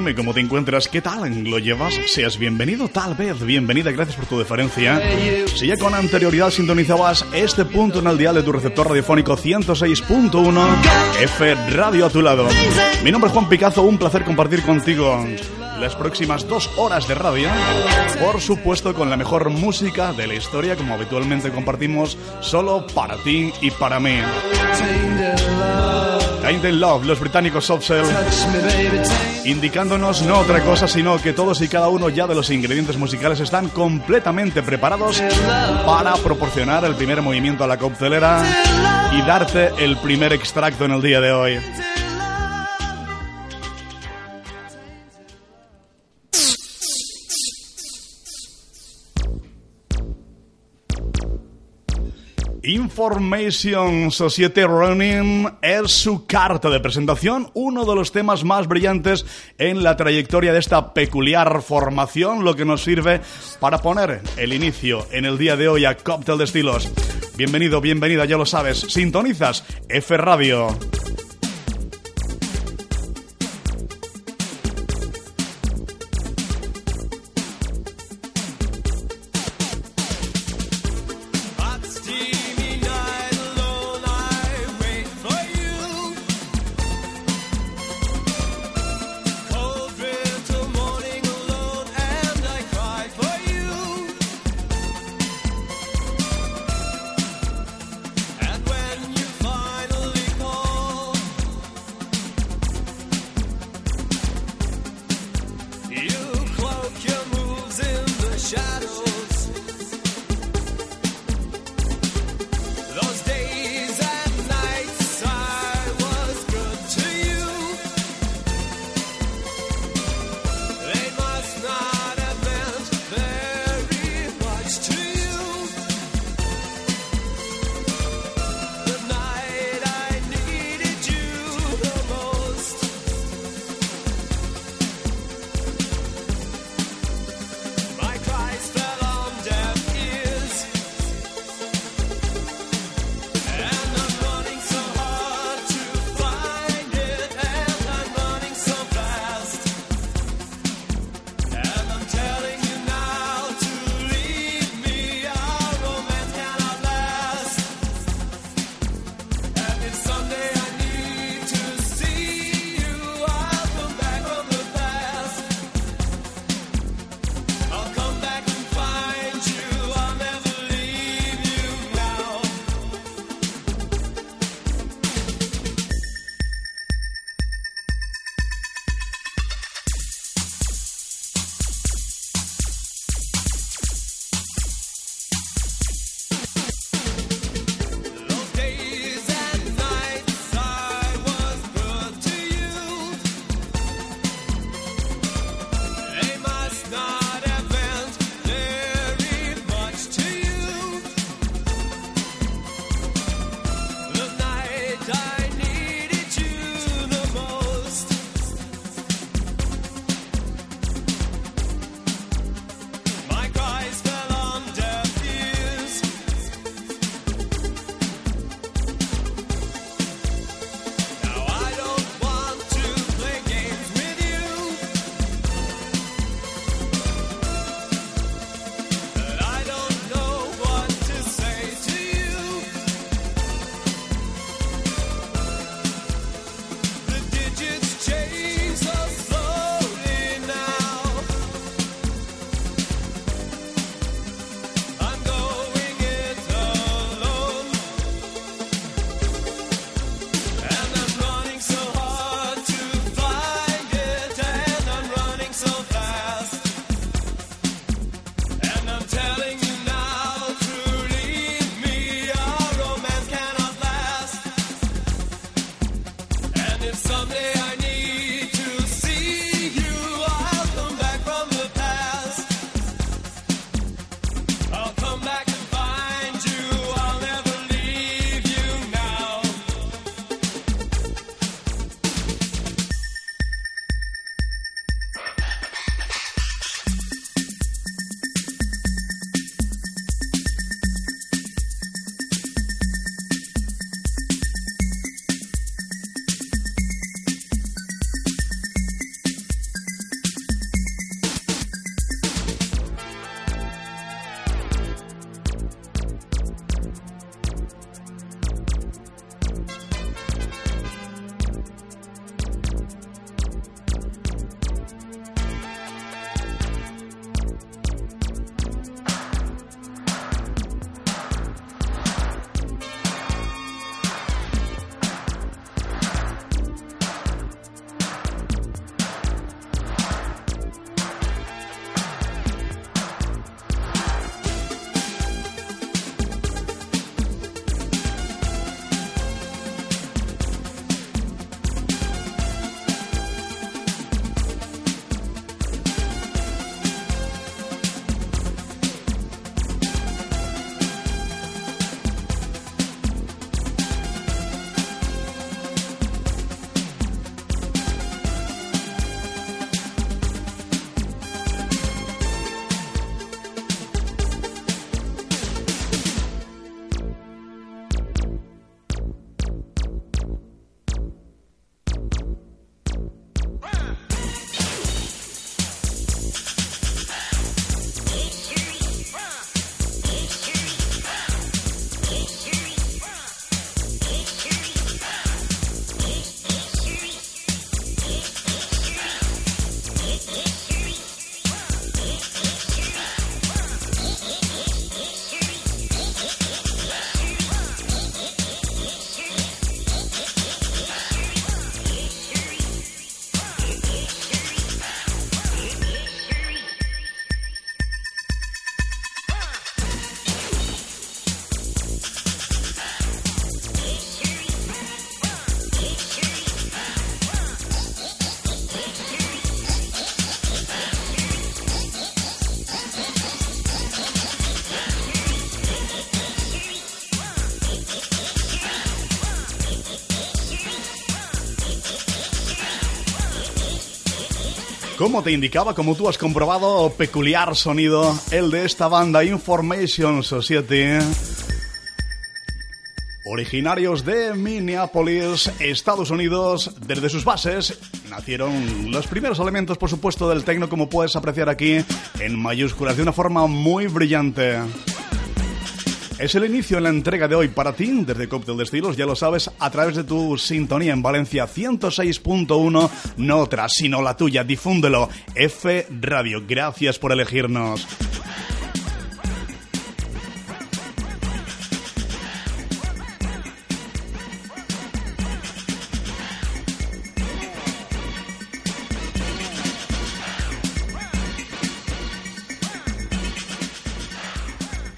Dime cómo te encuentras, ¿qué tal lo llevas? Seas bienvenido, tal vez, bienvenida, gracias por tu deferencia. Si ya con anterioridad sintonizabas este punto en el dial de tu receptor radiofónico 106.1, F Radio a tu lado. Mi nombre es Juan Picazo, un placer compartir contigo las próximas dos horas de radio, por supuesto con la mejor música de la historia, como habitualmente compartimos, solo para ti y para mí. Tainted Love, los británicos Soft indicándonos no otra cosa sino que todos y cada uno ya de los ingredientes musicales están completamente preparados para proporcionar el primer movimiento a la coctelera y darte el primer extracto en el día de hoy. Information Society Running es su carta de presentación, uno de los temas más brillantes en la trayectoria de esta peculiar formación, lo que nos sirve para poner el inicio en el día de hoy a Cóctel de Estilos. Bienvenido, bienvenida, ya lo sabes, sintonizas F Radio. Como te indicaba, como tú has comprobado, peculiar sonido, el de esta banda Information Society. Originarios de Minneapolis, Estados Unidos, desde sus bases nacieron los primeros elementos, por supuesto, del techno, como puedes apreciar aquí, en mayúsculas, de una forma muy brillante. Es el inicio en la entrega de hoy para ti, desde Cóctel de Estilos, ya lo sabes, a través de tu sintonía en Valencia 106.1, no otra, sino la tuya, difúndelo, F Radio, gracias por elegirnos.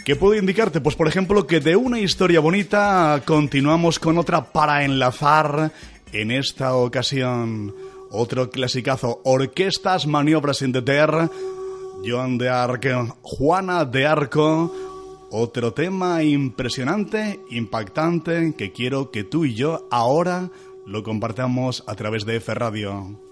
¿Qué puedo indicarte? Pues por ejemplo que de una historia bonita continuamos con otra para enlazar en esta ocasión. Otro clasicazo, Orquestas Maniobras in the Terre, Joan de Arco, Juana de Arco, otro tema impresionante, impactante, que quiero que tú y yo ahora lo compartamos a través de F Radio.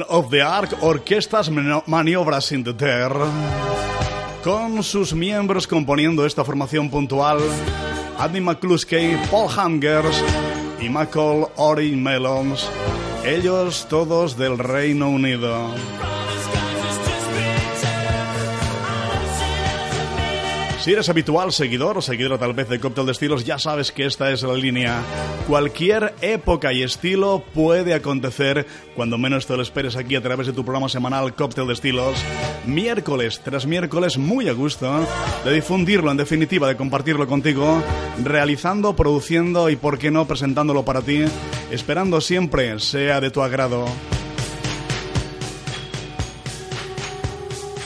Of the Ark, Orquestas Maniobras in the Terre, con sus miembros componiendo esta formación puntual, Andy McCluskey, Paul Hangers y Michael Ori Melons, ellos todos del Reino Unido. Si eres habitual seguidor o seguidora tal vez de Cóctel de Estilos, ya sabes que esta es la línea. Cualquier época y estilo puede acontecer cuando menos te lo esperes aquí a través de tu programa semanal Cóctel de Estilos. Miércoles tras miércoles, muy a gusto de difundirlo, en definitiva, de compartirlo contigo, realizando, produciendo y, por qué no, presentándolo para ti, esperando siempre sea de tu agrado.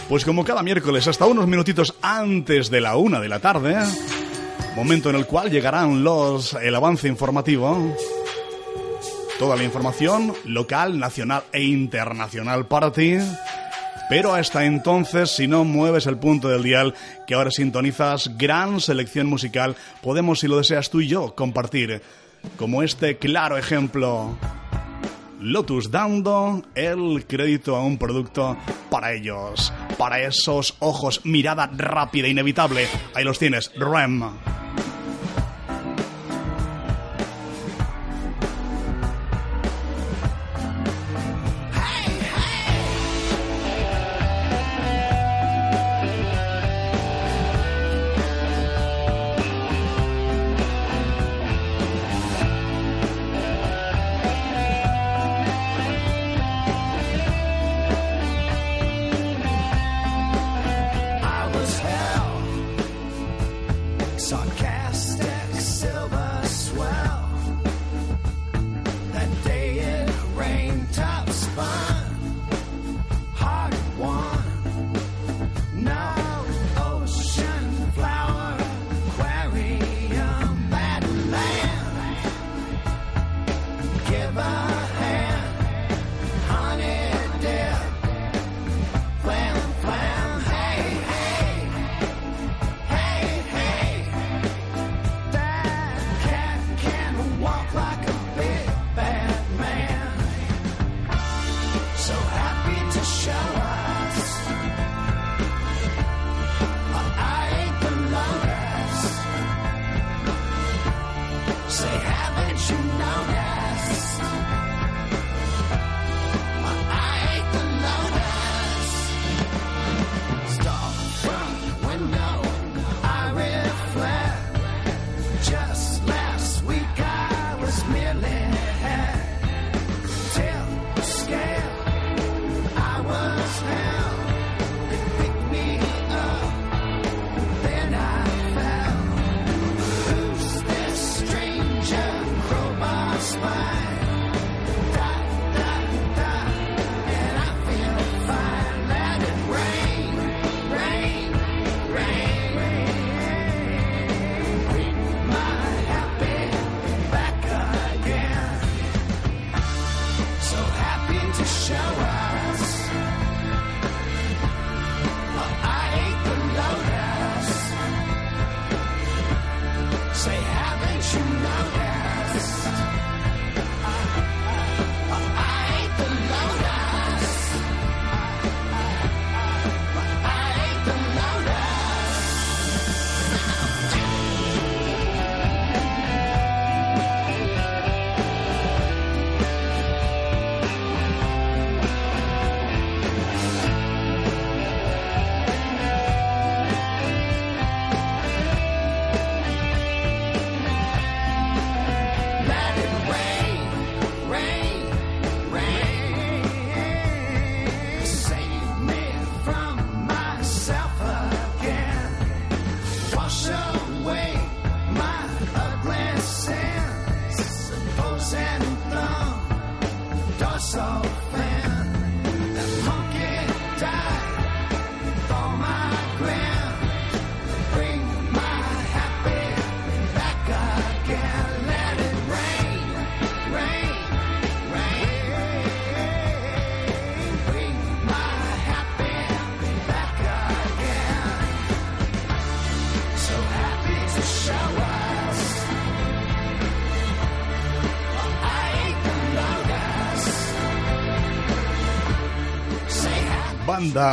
Pues como cada miércoles, hasta unos minutitos antes de la una de la tarde, momento en el cual llegarán los el avance informativo. Toda la información local, nacional e internacional para ti. Pero hasta entonces, si no mueves el punto del dial que ahora sintonizas, gran selección musical, podemos, si lo deseas tú y yo, compartir. Como este claro ejemplo Lotus dando el crédito a un producto para ellos, para esos ojos, mirada rápida, inevitable. Ahí los tienes, REM.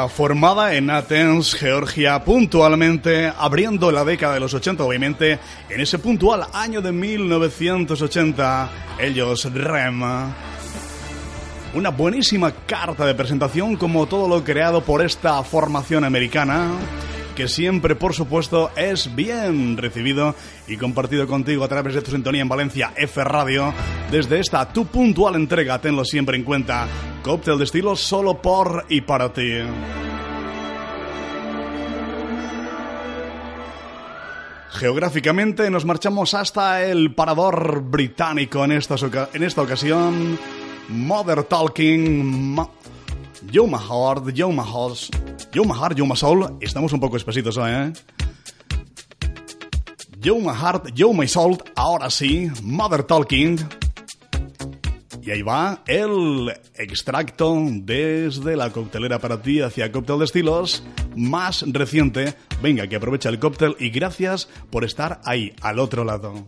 Formada en Athens, Georgia, puntualmente abriendo la década de los 80, obviamente, en ese puntual año de 1980, ellos REM. Una buenísima carta de presentación como todo lo creado por esta formación americana que siempre, por supuesto, es bien recibido y compartido contigo a través de tu sintonía en Valencia F Radio. Desde esta tu puntual entrega, tenlo siempre en cuenta. Cóctel de estilo solo por y para ti. Geográficamente nos marchamos hasta el parador británico en esta, en esta ocasión. Mother Talking. Yo My Heart, Yo My House, Yo My Heart, Yo My Soul. Estamos un poco espesitos hoy, ¿eh? Yo My Heart, Yo My Soul. Ahora sí, Mother Talking. Y ahí va el extracto desde la coctelera para ti hacia Cóctel de Estilos más reciente. Venga, que aprovecha el cóctel y gracias por estar ahí, al otro lado.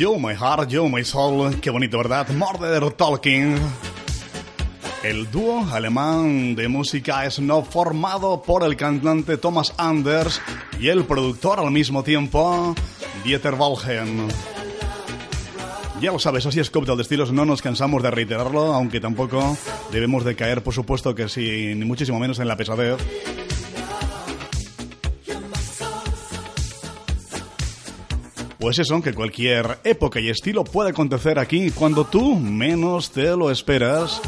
You My Heart, You My Soul. Qué bonito, ¿verdad? Murder Talking. El dúo alemán de música Snow formado por el cantante Thomas Anders y el productor al mismo tiempo, Dieter Walgen. Ya lo sabes, así es de Estilos, no nos cansamos de reiterarlo, aunque tampoco debemos de caer, por supuesto que sí, ni muchísimo menos en la pesadez. Pues eso, que cualquier época y estilo puede acontecer aquí cuando tú menos te lo esperas.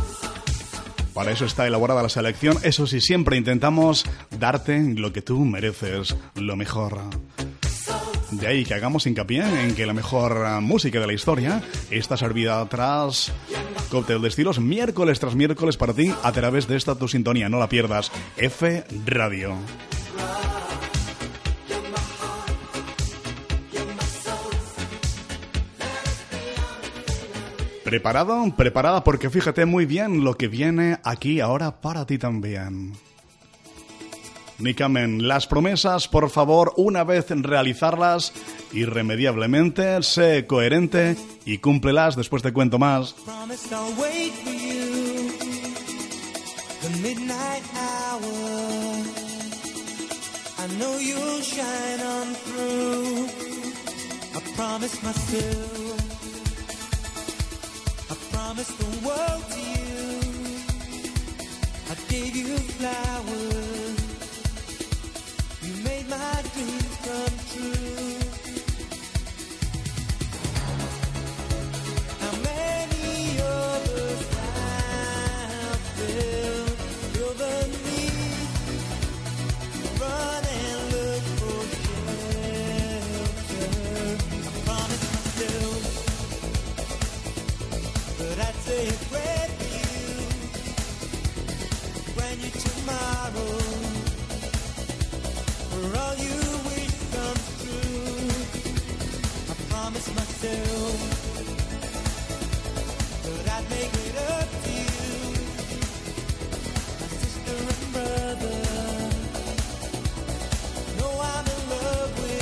Para eso está elaborada la selección, eso sí, siempre intentamos darte lo que tú mereces, lo mejor. De ahí que hagamos hincapié en que la mejor música de la historia está servida tras cóctel de estilos miércoles tras miércoles para ti a través de esta tu sintonía. No la pierdas. F Radio. ¿Preparado? Preparada porque fíjate muy bien lo que viene aquí ahora para ti también. Nikamen, las promesas, por favor, una vez realizarlas, irremediablemente, sé coherente y cúmplelas, después te cuento más. Promised the world to you. I gave you flowers. You made my dreams come true. Myself I'd make it up to you, my sister and brother. I'm in love with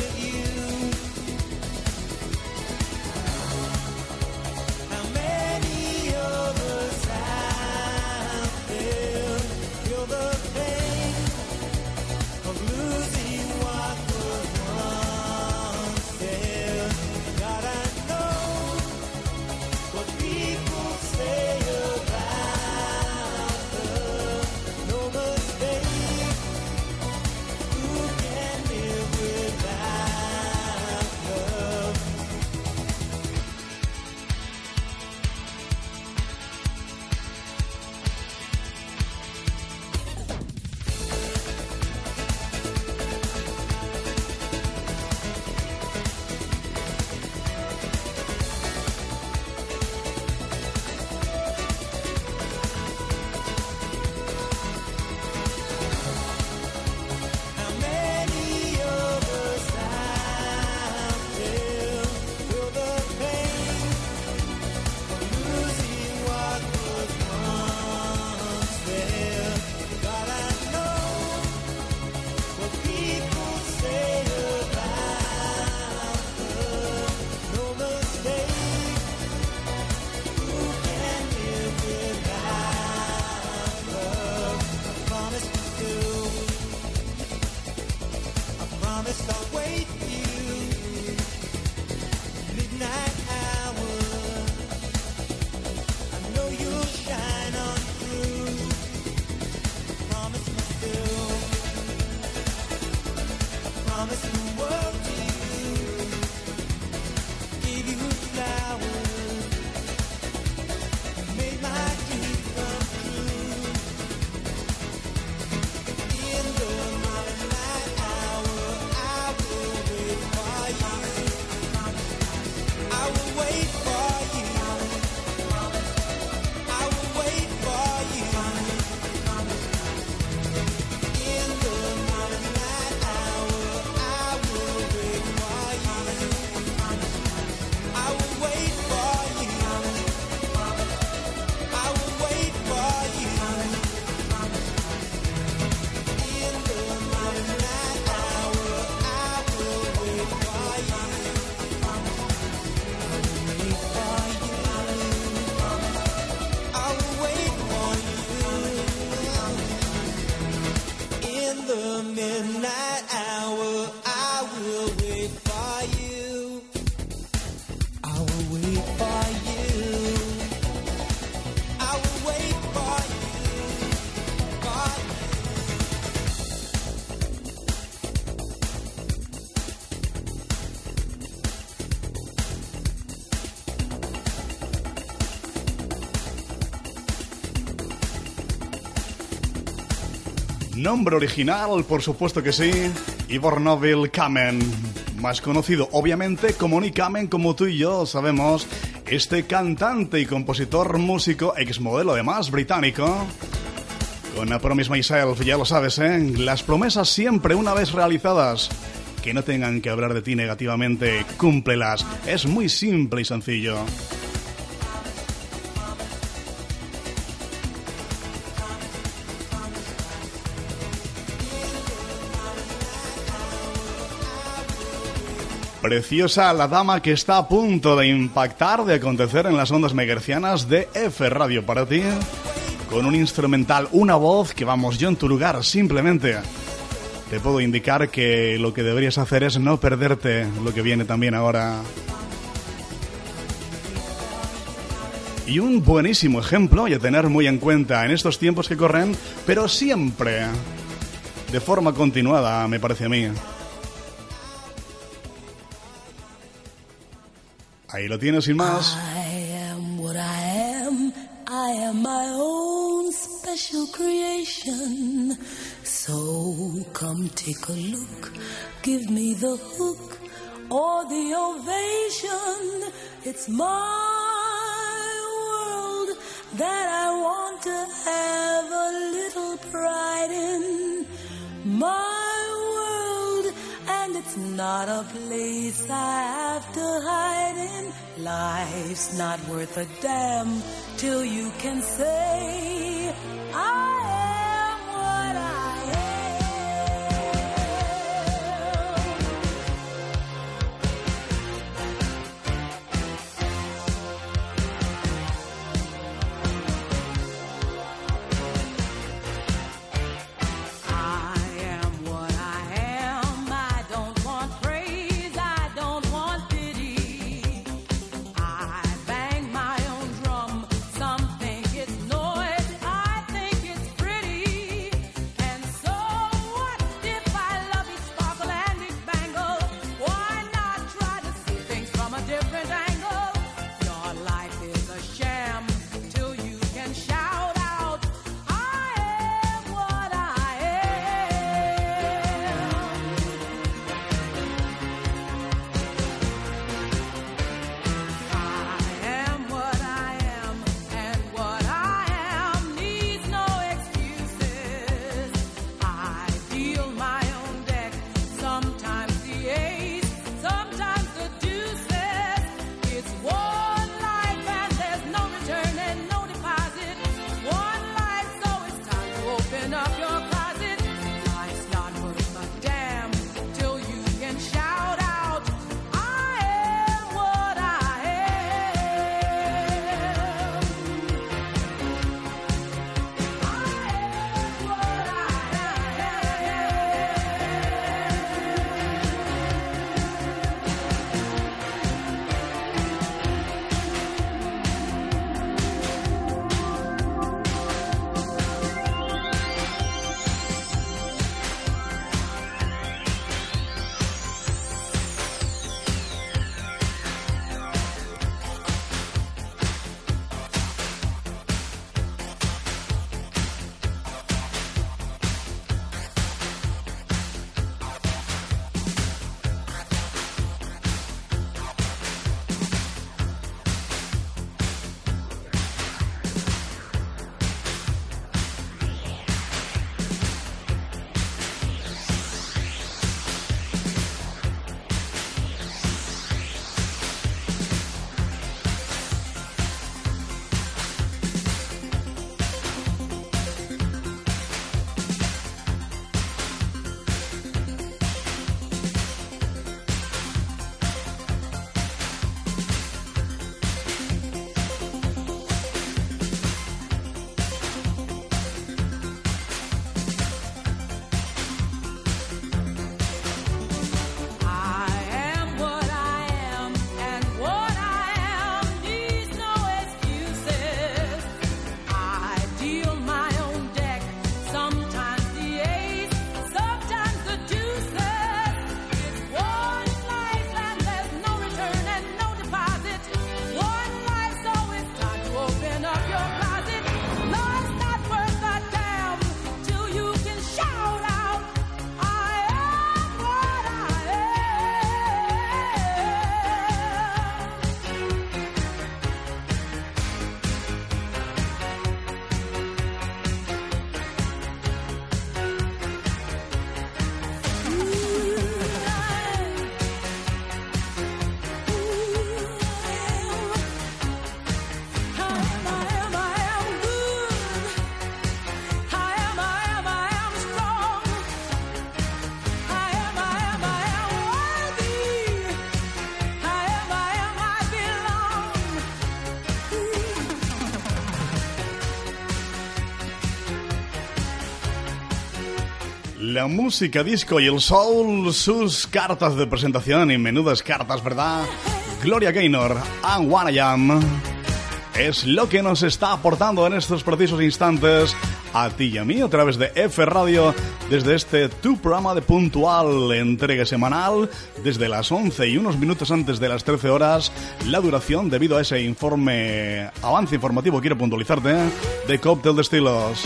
Nombre original, por supuesto que sí, Ivor Novel Kamen, más conocido obviamente como Nick Kamen, como tú y yo sabemos, este cantante y compositor músico, exmodelo además británico, con A Promise Myself, ya lo sabes, ¿eh? Las promesas siempre una vez realizadas, que no tengan que hablar de ti negativamente, cúmplelas, es muy simple y sencillo. Preciosa la dama que está a punto de impactar, de acontecer en las ondas megercianas de F Radio para ti, con un instrumental, una voz que vamos yo en tu lugar, simplemente. Te puedo indicar que lo que deberías hacer es no perderte lo que viene también ahora. Y un buenísimo ejemplo y a tener muy en cuenta en estos tiempos que corren, pero siempre de forma continuada, me parece a mí. Ahí lo tienes sin más. I am what I am. I am my own special creation. So come take a look. Give me the hook or the ovation. It's my world that I want to have a little pride in. My it's not a place I have to hide in. Life's not worth a damn till you can say, I Música disco y el soul, sus cartas de presentación y menudas cartas, ¿verdad? Gloria Gaynor, and What I Am, es lo que nos está aportando en estos precisos instantes a ti y a mí a través de F Radio desde este tu programa de puntual entrega semanal desde las 11 y unos minutos antes de las 13 horas la duración debido a ese informe avance informativo quiero puntualizarte de cóctel de estilos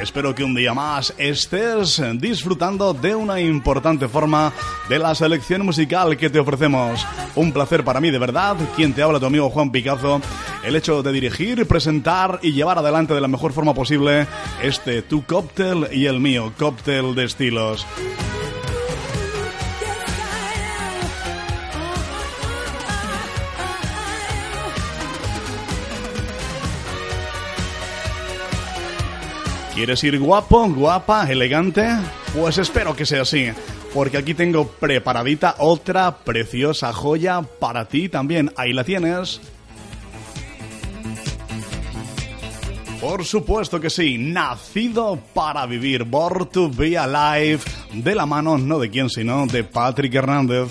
Espero que un día más estés disfrutando de una importante forma de la selección musical que te ofrecemos. Un placer para mí, de verdad, quien te habla tu amigo Juan Picazo, el hecho de dirigir, presentar y llevar adelante de la mejor forma posible este tu cóctel y el mío, cóctel de estilos. ¿Quieres ir guapo, guapa, elegante? Pues espero que sea así, porque aquí tengo preparadita otra preciosa joya para ti también. Ahí la tienes. Por supuesto que sí, nacido para vivir, Born to be alive, de la mano no de quién sino de Patrick Hernández.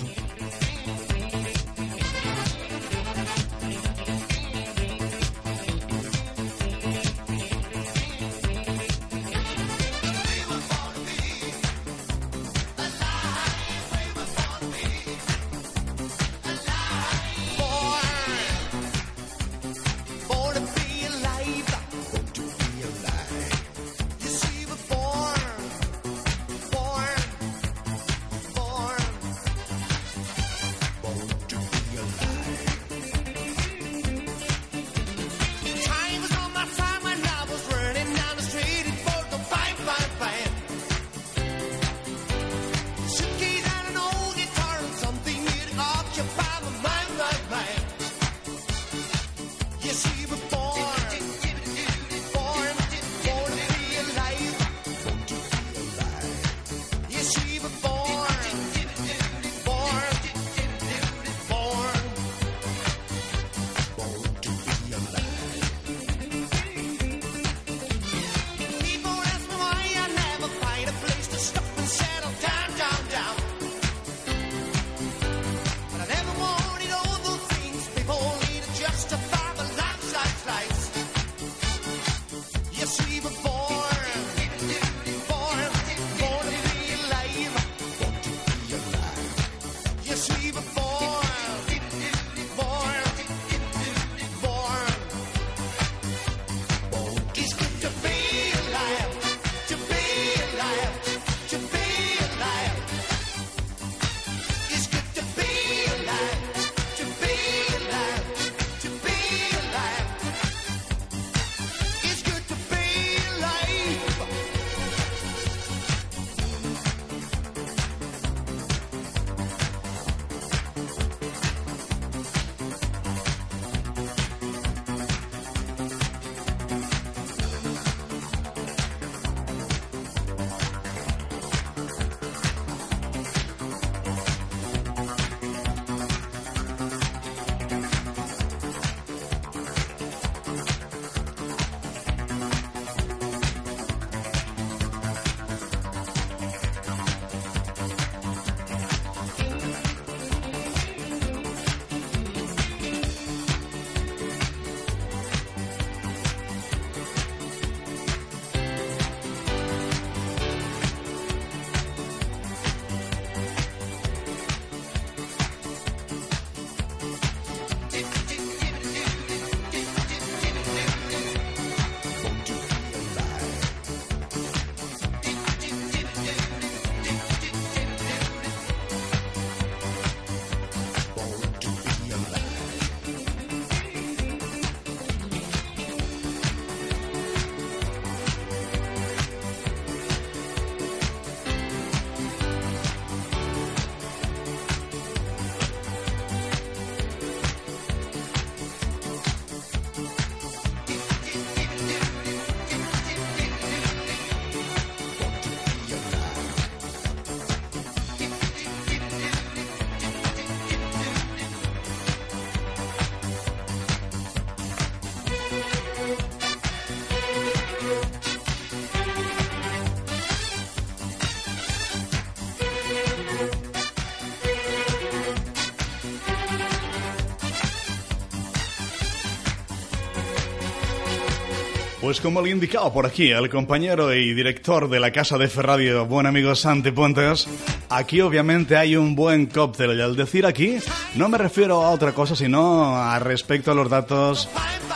Pues como le indicaba por aquí el compañero y director de la casa de Ferradio, buen amigo Santi Puentes, aquí obviamente hay un buen cóctel. Y al decir aquí, no me refiero a otra cosa, sino a respecto a los datos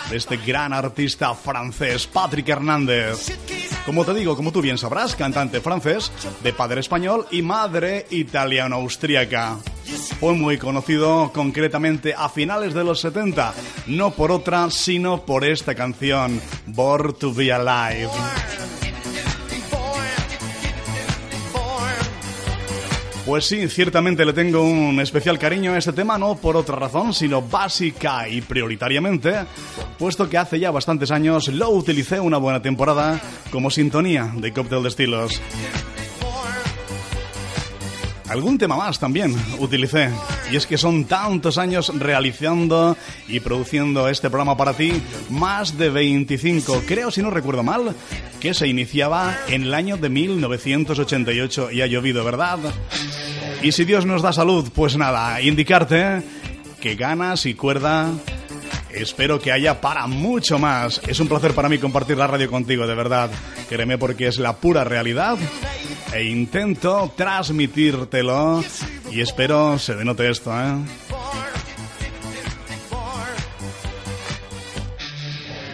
de este gran artista francés, Patrick Hernández. Como te digo, como tú bien sabrás, cantante francés, de padre español y madre italiano-austríaca. Fue muy conocido concretamente a finales de los 70, no por otra, sino por esta canción, Born to Be Alive. Pues sí, ciertamente le tengo un especial cariño a este tema, no por otra razón, sino básica y prioritariamente, puesto que hace ya bastantes años lo utilicé una buena temporada como sintonía de cóctel de estilos. Algún tema más también utilicé. Y es que son tantos años realizando y produciendo este programa para ti. Más de 25, creo si no recuerdo mal, que se iniciaba en el año de 1988. Y ha llovido, ¿verdad? Y si Dios nos da salud, pues nada, indicarte que ganas y cuerda Espero que haya para mucho más. Es un placer para mí compartir la radio contigo, de verdad. Créeme porque es la pura realidad. E intento transmitírtelo. Y espero se denote esto, ¿eh?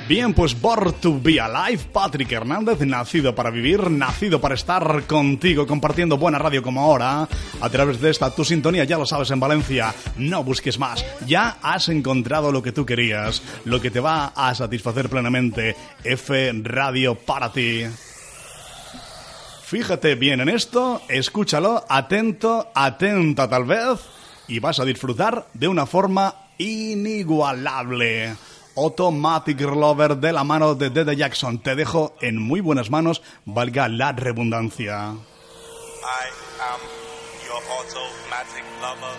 Bien, pues Born to Be Alive, Patrick Hernández, nacido para vivir, nacido para estar contigo, compartiendo buena radio como ahora, a través de esta tu sintonía, ya lo sabes, en Valencia. No busques más, ya has encontrado lo que tú querías, lo que te va a satisfacer plenamente. F Radio para ti. Fíjate bien en esto, escúchalo, atento, atenta tal vez, y vas a disfrutar de una forma inigualable. Automatic Lover de la mano de Dede Jackson. Te dejo en muy buenas manos, valga la redundancia. I am your automatic lover.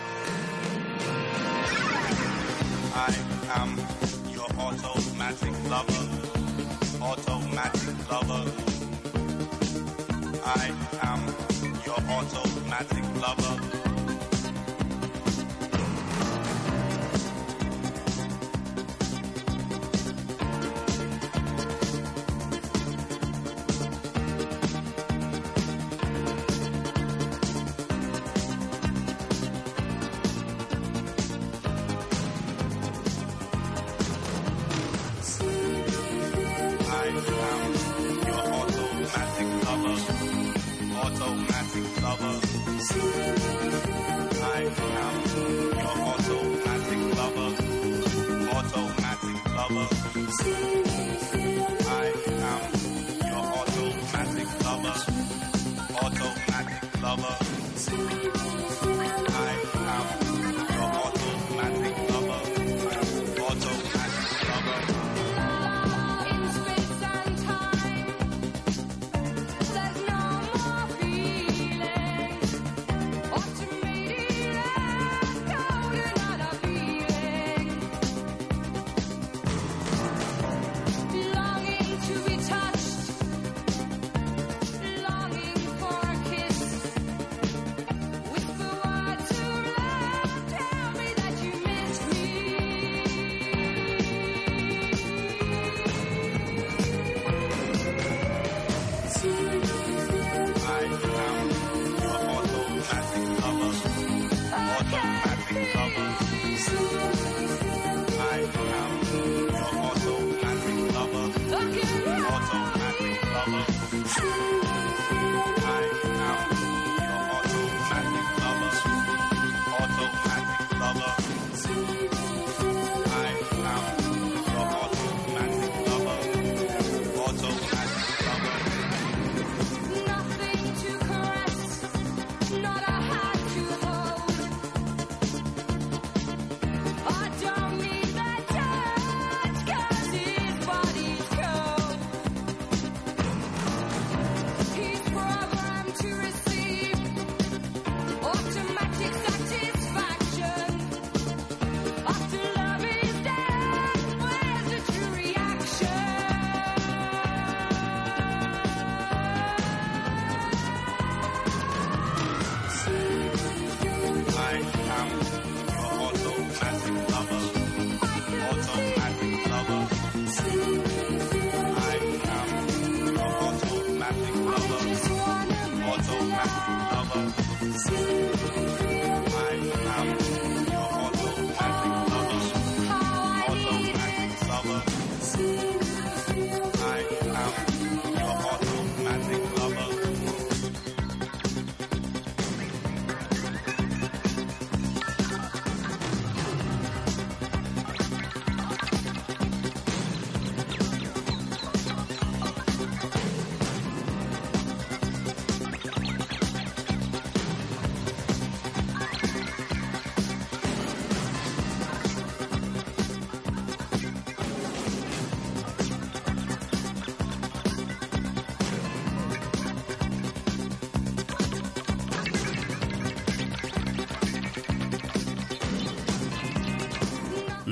I am your automatic lover. Automatic lover. I I am your automatic lover. Automatic lover.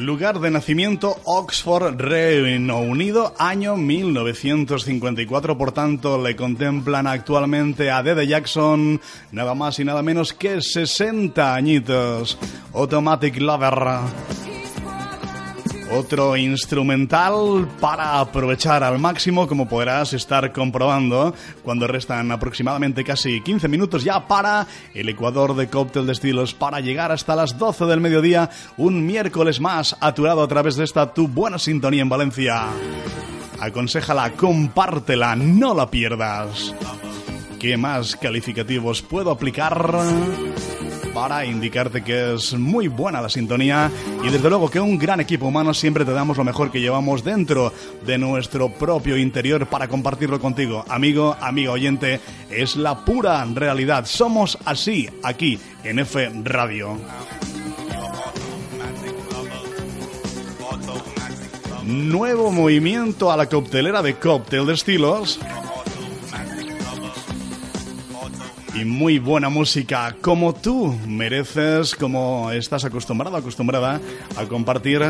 Lugar de nacimiento Oxford, Reino Unido, año 1954. Por tanto, le contemplan actualmente a Dede Jackson, nada más y nada menos que 60 añitos. Automatic Lover. Otro instrumental para aprovechar al máximo, como podrás estar comprobando, cuando restan aproximadamente casi 15 minutos ya para el Ecuador de Cóctel de Estilos, para llegar hasta las 12 del mediodía, un miércoles más, aturado a través de esta tu buena sintonía en Valencia. Aconsejala, compártela, no la pierdas. ¿Qué más calificativos puedo aplicar? Para indicarte que es muy buena la sintonía y desde luego que un gran equipo humano siempre te damos lo mejor que llevamos dentro de nuestro propio interior para compartirlo contigo. Amigo, amigo oyente, es la pura realidad. Somos así aquí en F Radio. Nuevo movimiento a la coctelera de cóctel de estilos. Y muy buena música como tú mereces, como estás acostumbrado, acostumbrada a compartir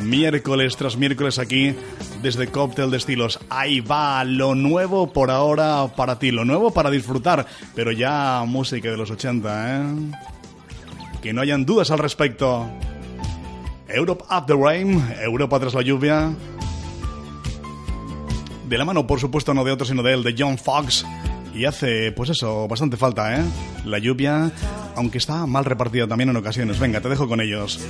miércoles tras miércoles aquí desde Cóctel de Estilos. Ahí va lo nuevo por ahora para ti, lo nuevo para disfrutar, pero ya música de los 80, ¿eh? Que no hayan dudas al respecto. Europe Up the Rain, Europa tras la lluvia. De la mano, por supuesto, no de otro, sino de él, de John Fox. Y hace, pues eso, bastante falta, ¿eh? La lluvia, aunque está mal repartida también en ocasiones. Venga, te dejo con ellos.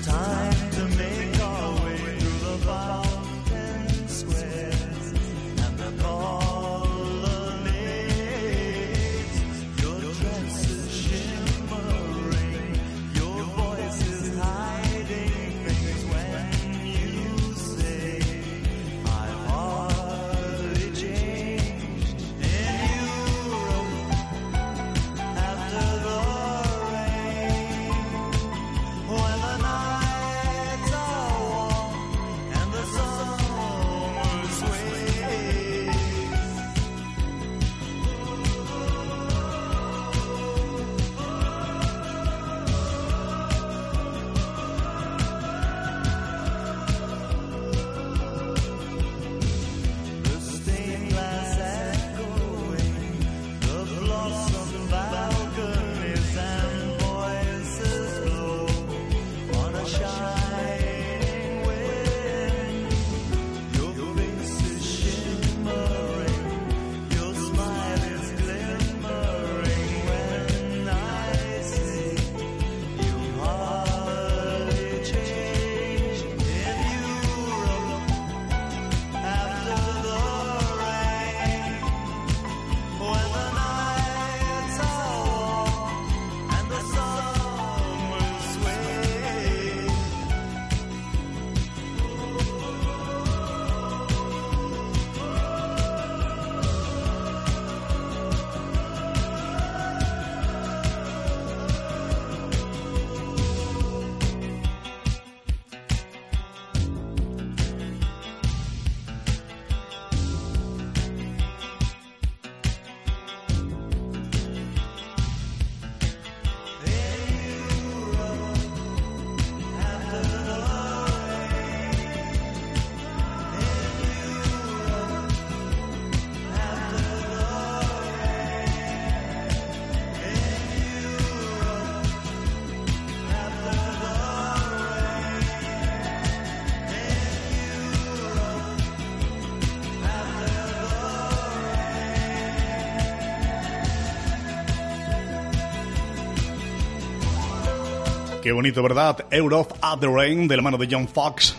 Qué bonito, ¿verdad? Europe at the Rain de la mano de John Fox.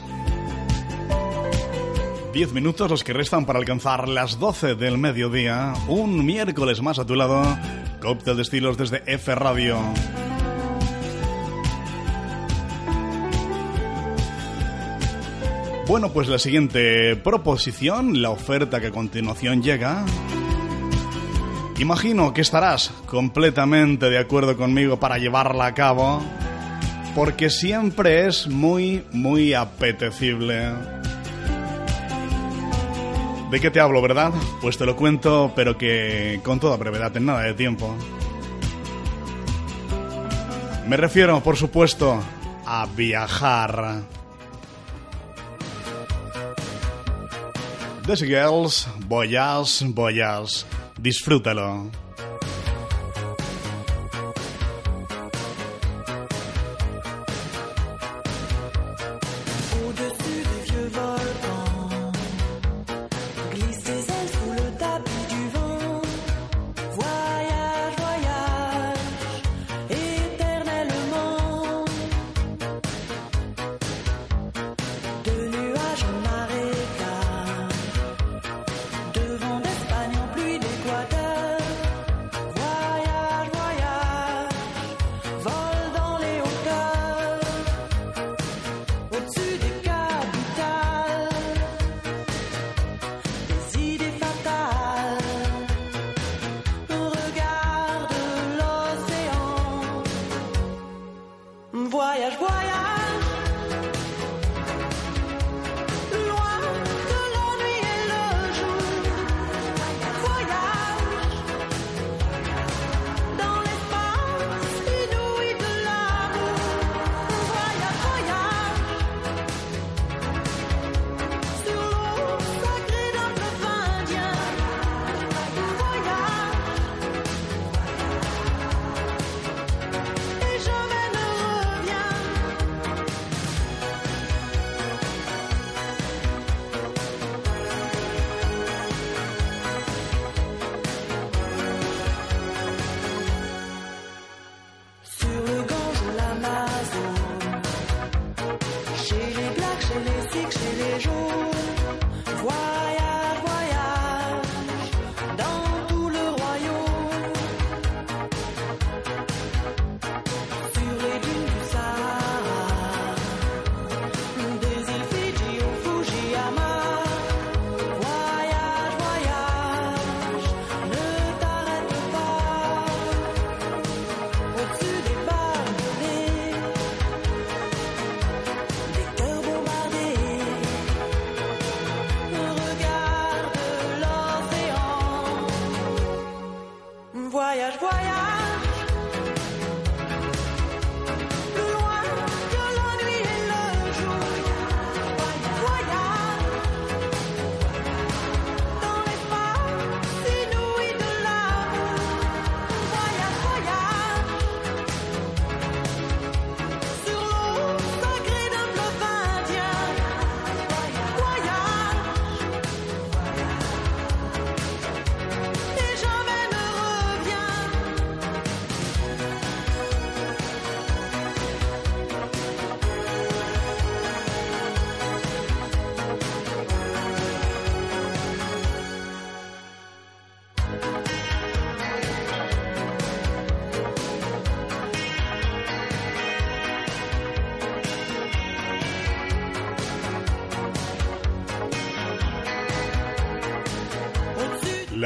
Diez minutos los que restan para alcanzar las 12 del mediodía. Un miércoles más a tu lado. Cóctel de estilos desde F Radio. Bueno, pues la siguiente proposición, la oferta que a continuación llega. Imagino que estarás completamente de acuerdo conmigo para llevarla a cabo, porque siempre es muy, muy apetecible. ¿De qué te hablo, verdad? Pues te lo cuento, pero que con toda brevedad, en nada de tiempo. Me refiero, por supuesto, a viajar. The Girls, Voyage, Voyage. Disfrútalo.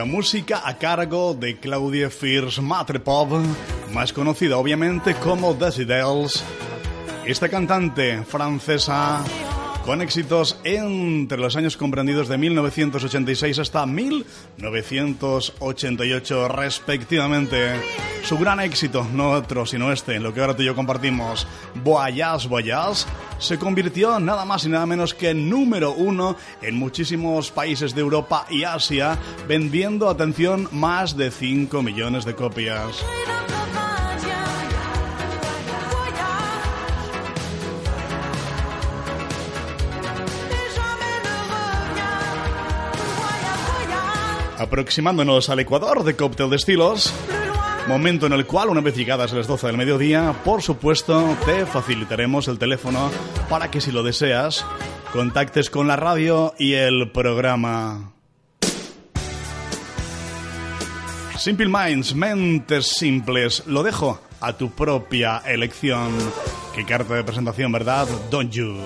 Música a cargo de Claudia Fierce Matrepop, más conocida obviamente como Desi Dells. Esta cantante francesa con éxitos entre los años comprendidos de 1986 hasta 1988 respectivamente. Su gran éxito, no otro sino este, lo que ahora tú y yo compartimos, Voyage Voyage, se convirtió nada más y nada menos que número uno en muchísimos países de Europa y Asia, vendiendo, atención, más de 5 millones de copias. Aproximándonos al Ecuador de Cóctel de Estilos, momento en el cual, una vez llegadas las 12 del mediodía, por supuesto, te facilitaremos el teléfono para que si lo deseas, contactes con la radio y el programa. Simple Minds, mentes simples, lo dejo a tu propia elección. Qué carta de presentación, ¿verdad? Don't you.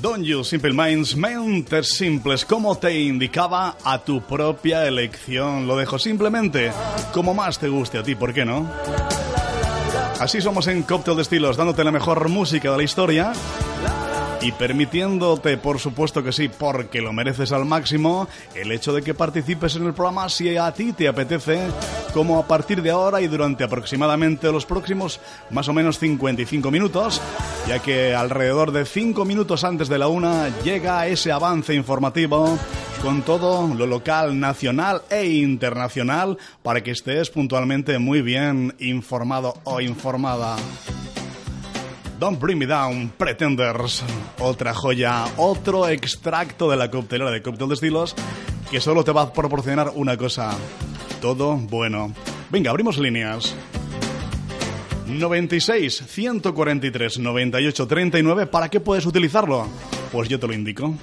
Don't You Simple Minds, mentes simples, como te indicaba a tu propia elección. Lo dejo simplemente como más te guste a ti, ¿por qué no? Así somos en Cocktail de Estilos, dándote la mejor música de la historia y permitiéndote, por supuesto que sí, porque lo mereces al máximo, el hecho de que participes en el programa si a ti te apetece, como a partir de ahora y durante aproximadamente los próximos más o menos 55 minutos, ya que alrededor de 5 minutos antes de la una llega ese avance informativo con todo lo local, nacional e internacional para que estés puntualmente muy bien informado o informada. Don't Bring Me Down, Pretenders. Otra joya, otro extracto de la coctelera de cóctel de estilos que solo te va a proporcionar una cosa. Todo bueno. Venga, abrimos líneas. 96 143 98 39. ¿Para qué puedes utilizarlo? Pues yo te lo indico.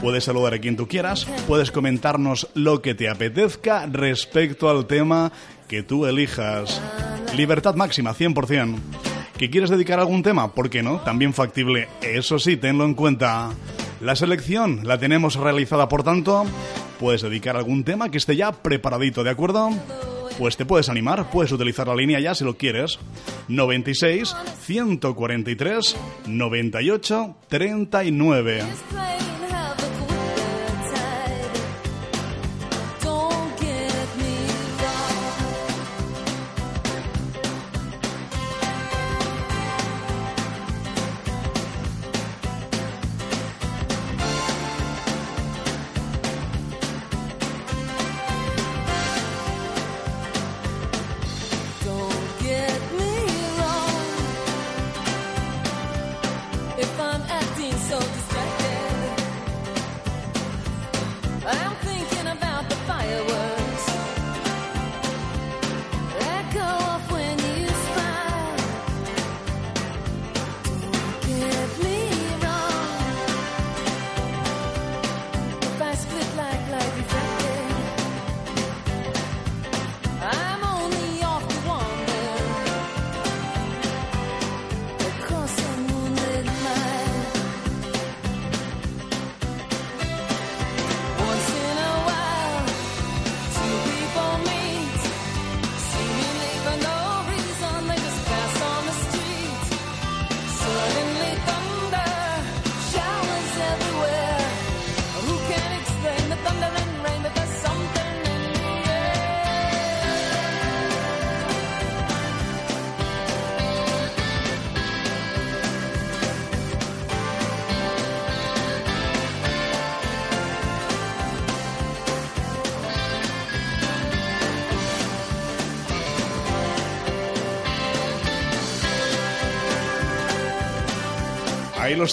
Puedes saludar a quien tú quieras, puedes comentarnos lo que te apetezca respecto al tema que tú elijas. Libertad máxima, 100%. ¿Que quieres dedicar algún tema? ¿Por qué no? También factible. Eso sí, tenlo en cuenta. La selección la tenemos realizada, por tanto, puedes dedicar algún tema que esté ya preparadito, ¿de acuerdo? Pues te puedes animar, puedes utilizar la línea ya si lo quieres. 96 143 98 39.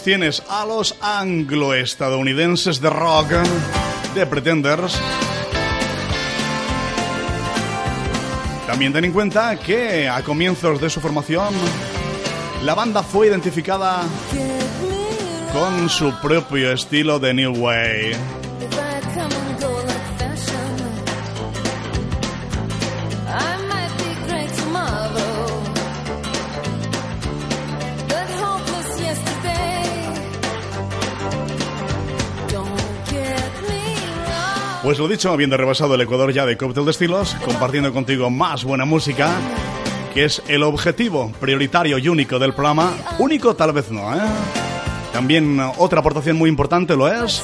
Tienes, a los anglo-estadounidenses de rock, de Pretenders. También ten en cuenta que a comienzos de su formación, la banda fue identificada con su propio estilo de New Way. Pues lo dicho, habiendo rebasado el Ecuador ya de cóctel de estilos, compartiendo contigo más buena música, que es el objetivo prioritario y único del programa. Único tal vez no, ¿eh? También otra aportación muy importante lo es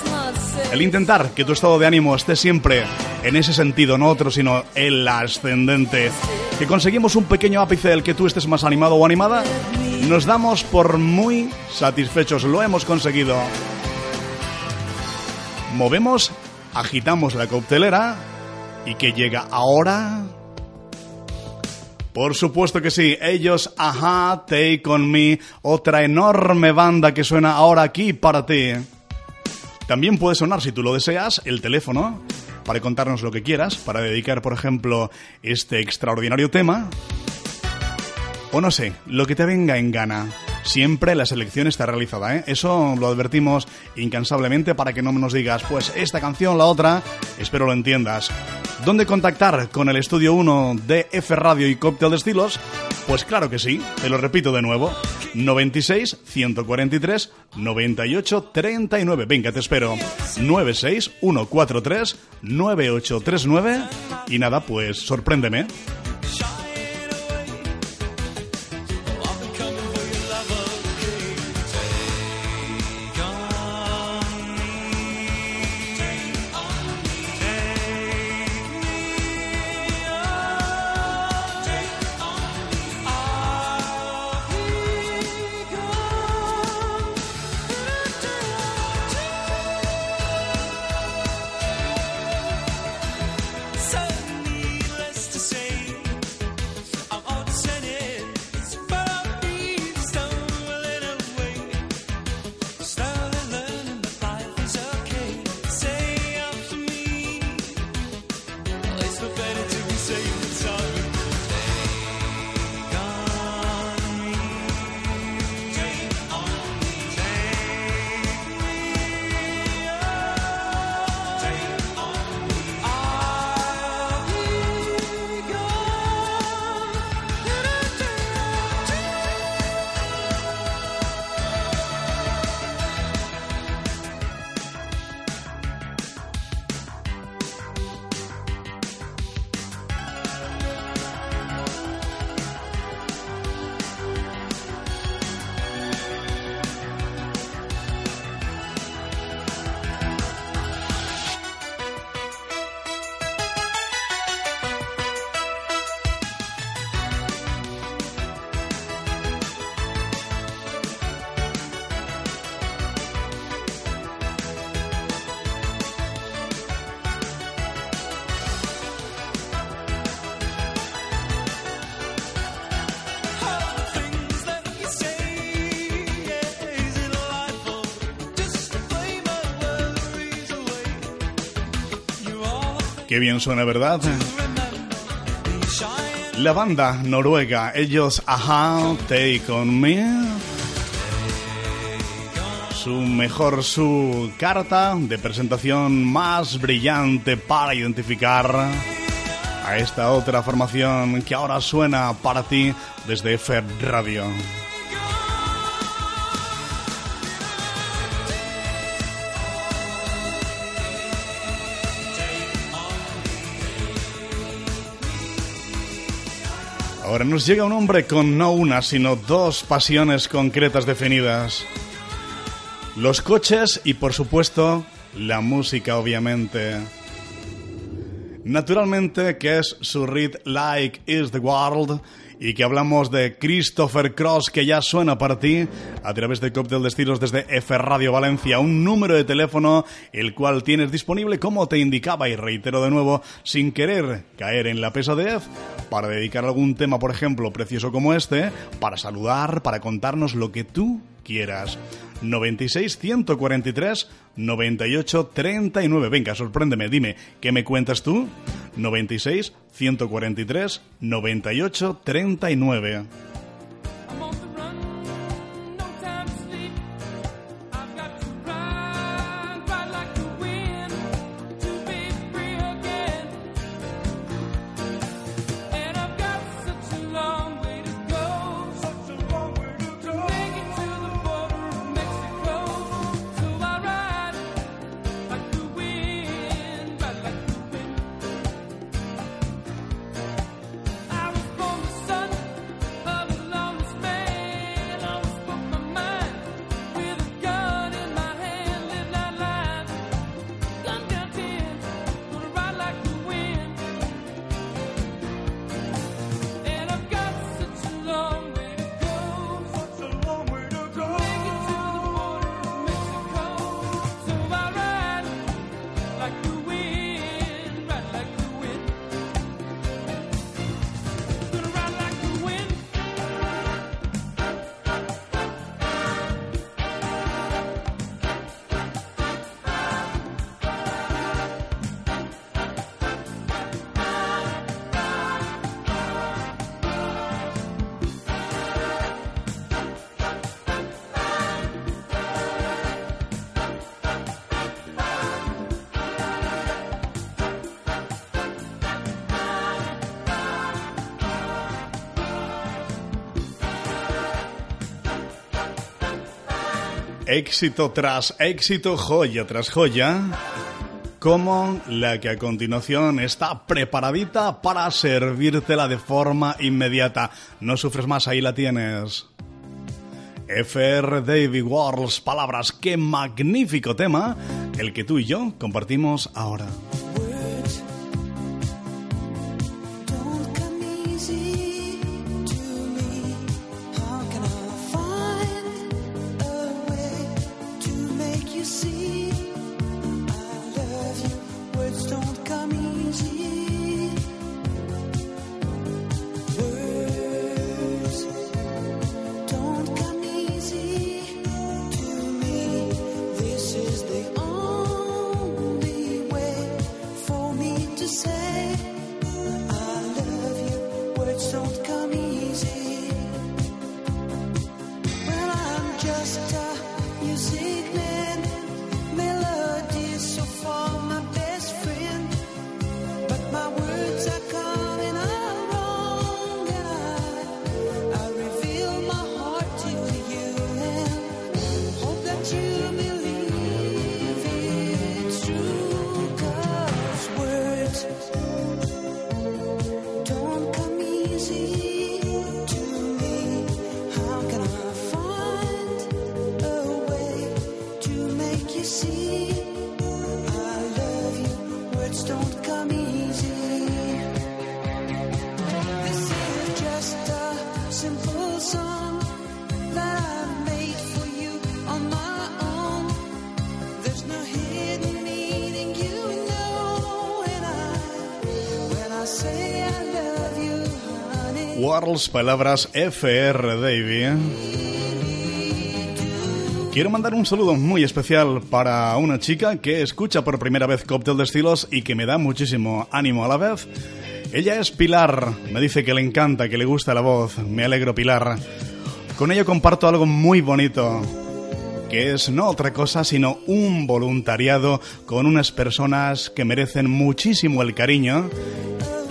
el intentar que tu estado de ánimo esté siempre en ese sentido, no otro, sino el ascendente. Que conseguimos un pequeño ápice del que tú estés más animado o animada, nos damos por muy satisfechos, lo hemos conseguido. Movemos, agitamos la coctelera y que llega ahora... Por supuesto que sí, ellos, ajá, Take On Me, otra enorme banda que suena ahora aquí para ti. También puede sonar, si tú lo deseas, el teléfono para contarnos lo que quieras, para dedicar, por ejemplo, este extraordinario tema. O no sé, lo que te venga en gana. Siempre la selección está realizada, ¿eh? Eso lo advertimos incansablemente para que no nos digas, pues esta canción, la otra, espero lo entiendas. ¿Dónde contactar con el estudio 1 de F Radio y Cóctel de Estilos? Pues claro que sí, te lo repito de nuevo. 96 143 98 39. Venga, te espero. 96 143 9839. Y nada, pues sorpréndeme. Qué bien suena, ¿verdad? La banda noruega, ellos, ajá, Take On Me. Su mejor, su carta de presentación más brillante para identificar a esta otra formación que ahora suena para ti desde F Radio. Ahora nos llega un hombre con no una, sino dos pasiones concretas definidas. Los coches y, por supuesto, la música, obviamente. Naturalmente que es su read Like is the World y que hablamos de Christopher Cross que ya suena para ti a través de Cóctel de Estilos desde F Radio Valencia, un número de teléfono el cual tienes disponible como te indicaba y reitero de nuevo sin querer caer en la pesadez para dedicar algún tema por ejemplo precioso como este, para saludar, para contarnos lo que tú quieras. 96 143 98 39. Venga, sorpréndeme, dime, ¿qué me cuentas tú? 96 143 98 39. Éxito tras éxito, joya tras joya, como la que a continuación está preparadita para servírtela de forma inmediata. No sufres más, ahí la tienes. FR David Worlds, palabras, qué magnífico tema el que tú y yo compartimos ahora. Worlds, palabras FR David. Quiero mandar un saludo muy especial para una chica que escucha por primera vez Cóctel de Estilos y que me da muchísimo ánimo a la vez. Ella es Pilar, me dice que le encanta, que le gusta la voz. Me alegro, Pilar. Con ella comparto algo muy bonito, que es no otra cosa sino un voluntariado con unas personas que merecen muchísimo el cariño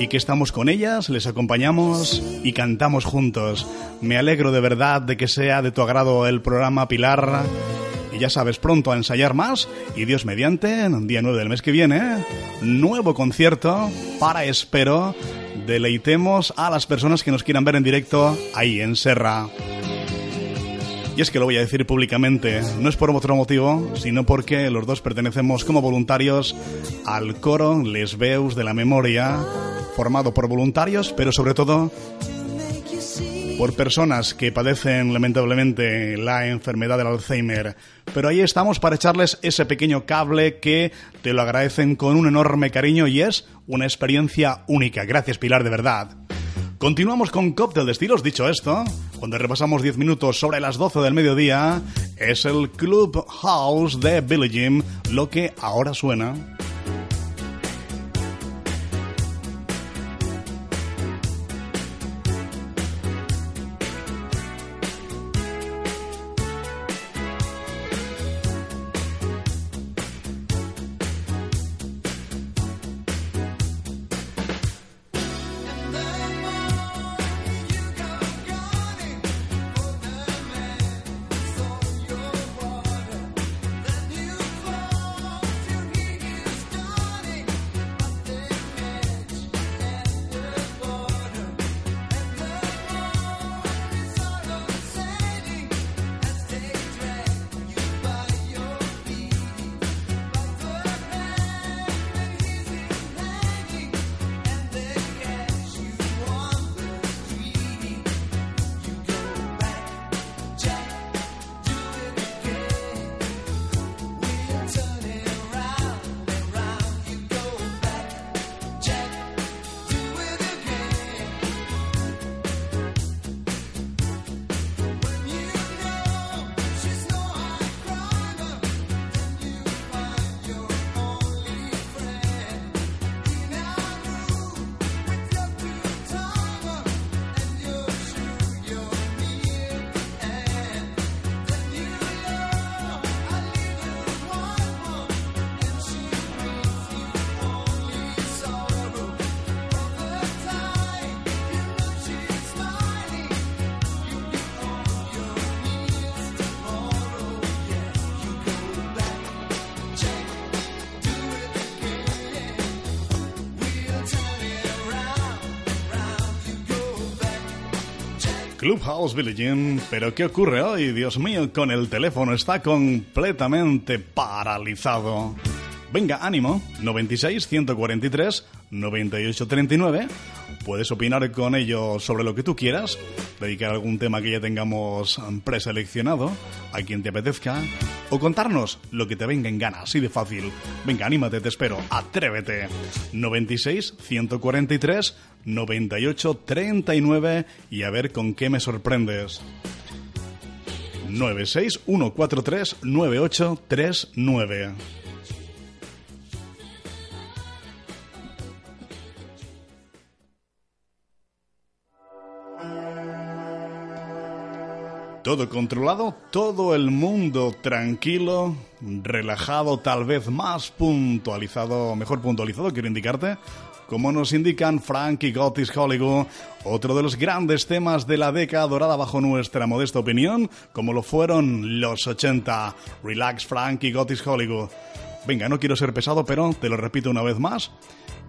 y que estamos con ellas, les acompañamos y cantamos juntos. Me alegro de verdad de que sea de tu agrado el programa Pilar. Y ya sabes, pronto a ensayar más y Dios mediante, día 9 del mes que viene, nuevo concierto para, espero, deleitemos a las personas que nos quieran ver en directo ahí en Serra. Y es que lo voy a decir públicamente, no es por otro motivo, sino porque los dos pertenecemos como voluntarios al coro Les Veus de la Memoria, formado por voluntarios, pero sobre todo por personas que padecen lamentablemente la enfermedad del Alzheimer. Pero ahí estamos para echarles ese pequeño cable que te lo agradecen con un enorme cariño y es una experiencia única. Gracias Pilar, de verdad. Continuamos con Cóctel de Estilos. Dicho esto, cuando repasamos 10 minutos sobre las 12 del mediodía, es el Club House de Billie Jim lo que ahora suena. Clubhouse Villaging. Pero ¿qué ocurre hoy? Dios mío, con el teléfono está completamente paralizado. Venga, ánimo. 96 143 98 39. Puedes opinar con ello sobre lo que tú quieras, dedicar algún tema que ya tengamos preseleccionado, a quien te apetezca, o contarnos lo que te venga en gana, así de fácil. Venga, anímate, te espero, atrévete. 96 143 98 39 y a ver con qué me sorprendes. 96 143 98 Todo controlado, todo el mundo tranquilo, relajado, tal vez más puntualizado, mejor puntualizado, quiero indicarte, como nos indican Frank y Gotis Hollywood, otro de los grandes temas de la década dorada bajo nuestra modesta opinión, como lo fueron los 80. Relax Frank y Gotis Hollywood. Venga, no quiero ser pesado, pero te lo repito una vez más.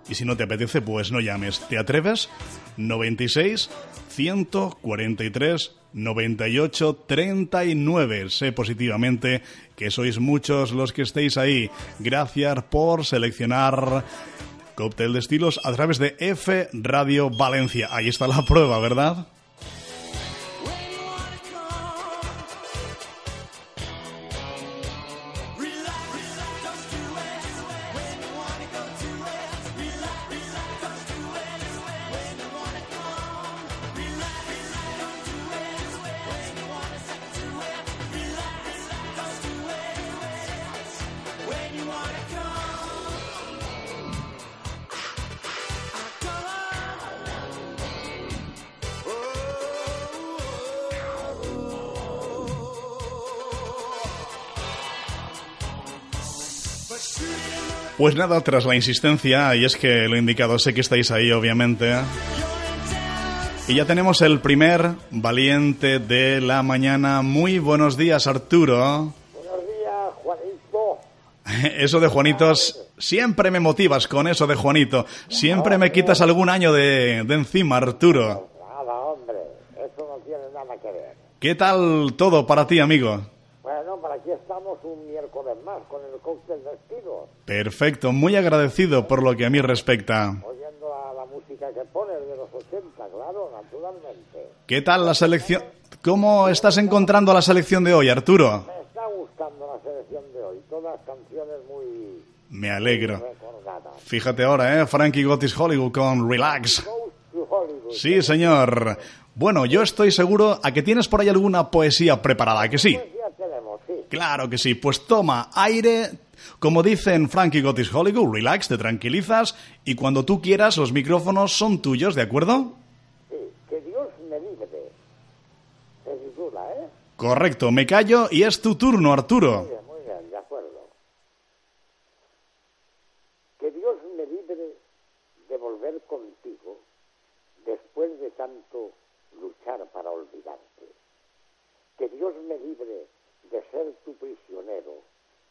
Y si no te apetece, pues no llames. ¿Te atreves? 96 143 98 39. Sé positivamente que sois muchos los que estéis ahí. Gracias por seleccionar Cóctel de Estilos a través de F Radio Valencia. Ahí está la prueba, ¿verdad? Pues nada, tras la insistencia, y es que lo he indicado, sé que estáis ahí, obviamente. Y ya tenemos el primer valiente de la mañana. Muy buenos días, Arturo. Buenos días, Juanito. Eso de Juanitos, siempre me motivas con eso de Juanito. Siempre me quitas algún año de, de encima, Arturo. Nada, hombre, eso no tiene nada que ver. ¿Qué tal todo para ti, amigo? Bueno, aquí estamos un miércoles más con el cóctel de estilos, Perfecto, muy agradecido por lo que a mí respecta. oyendo la, la música que pones de los 80, claro, naturalmente. ¿Qué tal la selección? ¿Cómo estás encontrando la selección de hoy, Arturo? Me está gustando la selección de hoy, todas canciones muy Me alegro. recordadas. Fíjate ahora, ¿eh? Frankie Gotis Hollywood con Relax. Sí, señor. Bueno, yo estoy seguro a que tienes por ahí alguna poesía preparada, ¿a que sí? Pues ya tenemos, sí. Claro que sí. Pues toma aire. Como dicen Frankie Gotis Hollywood, relax, te tranquilizas y cuando tú quieras los micrófonos son tuyos, ¿de acuerdo? Sí, que Dios me libre. Se titula, ¿eh? Correcto, me callo y es tu turno, Arturo. Muy bien, muy bien, de acuerdo. Que Dios me libre de volver contigo después de tanto luchar para olvidarte. Que Dios me libre de ser tu prisionero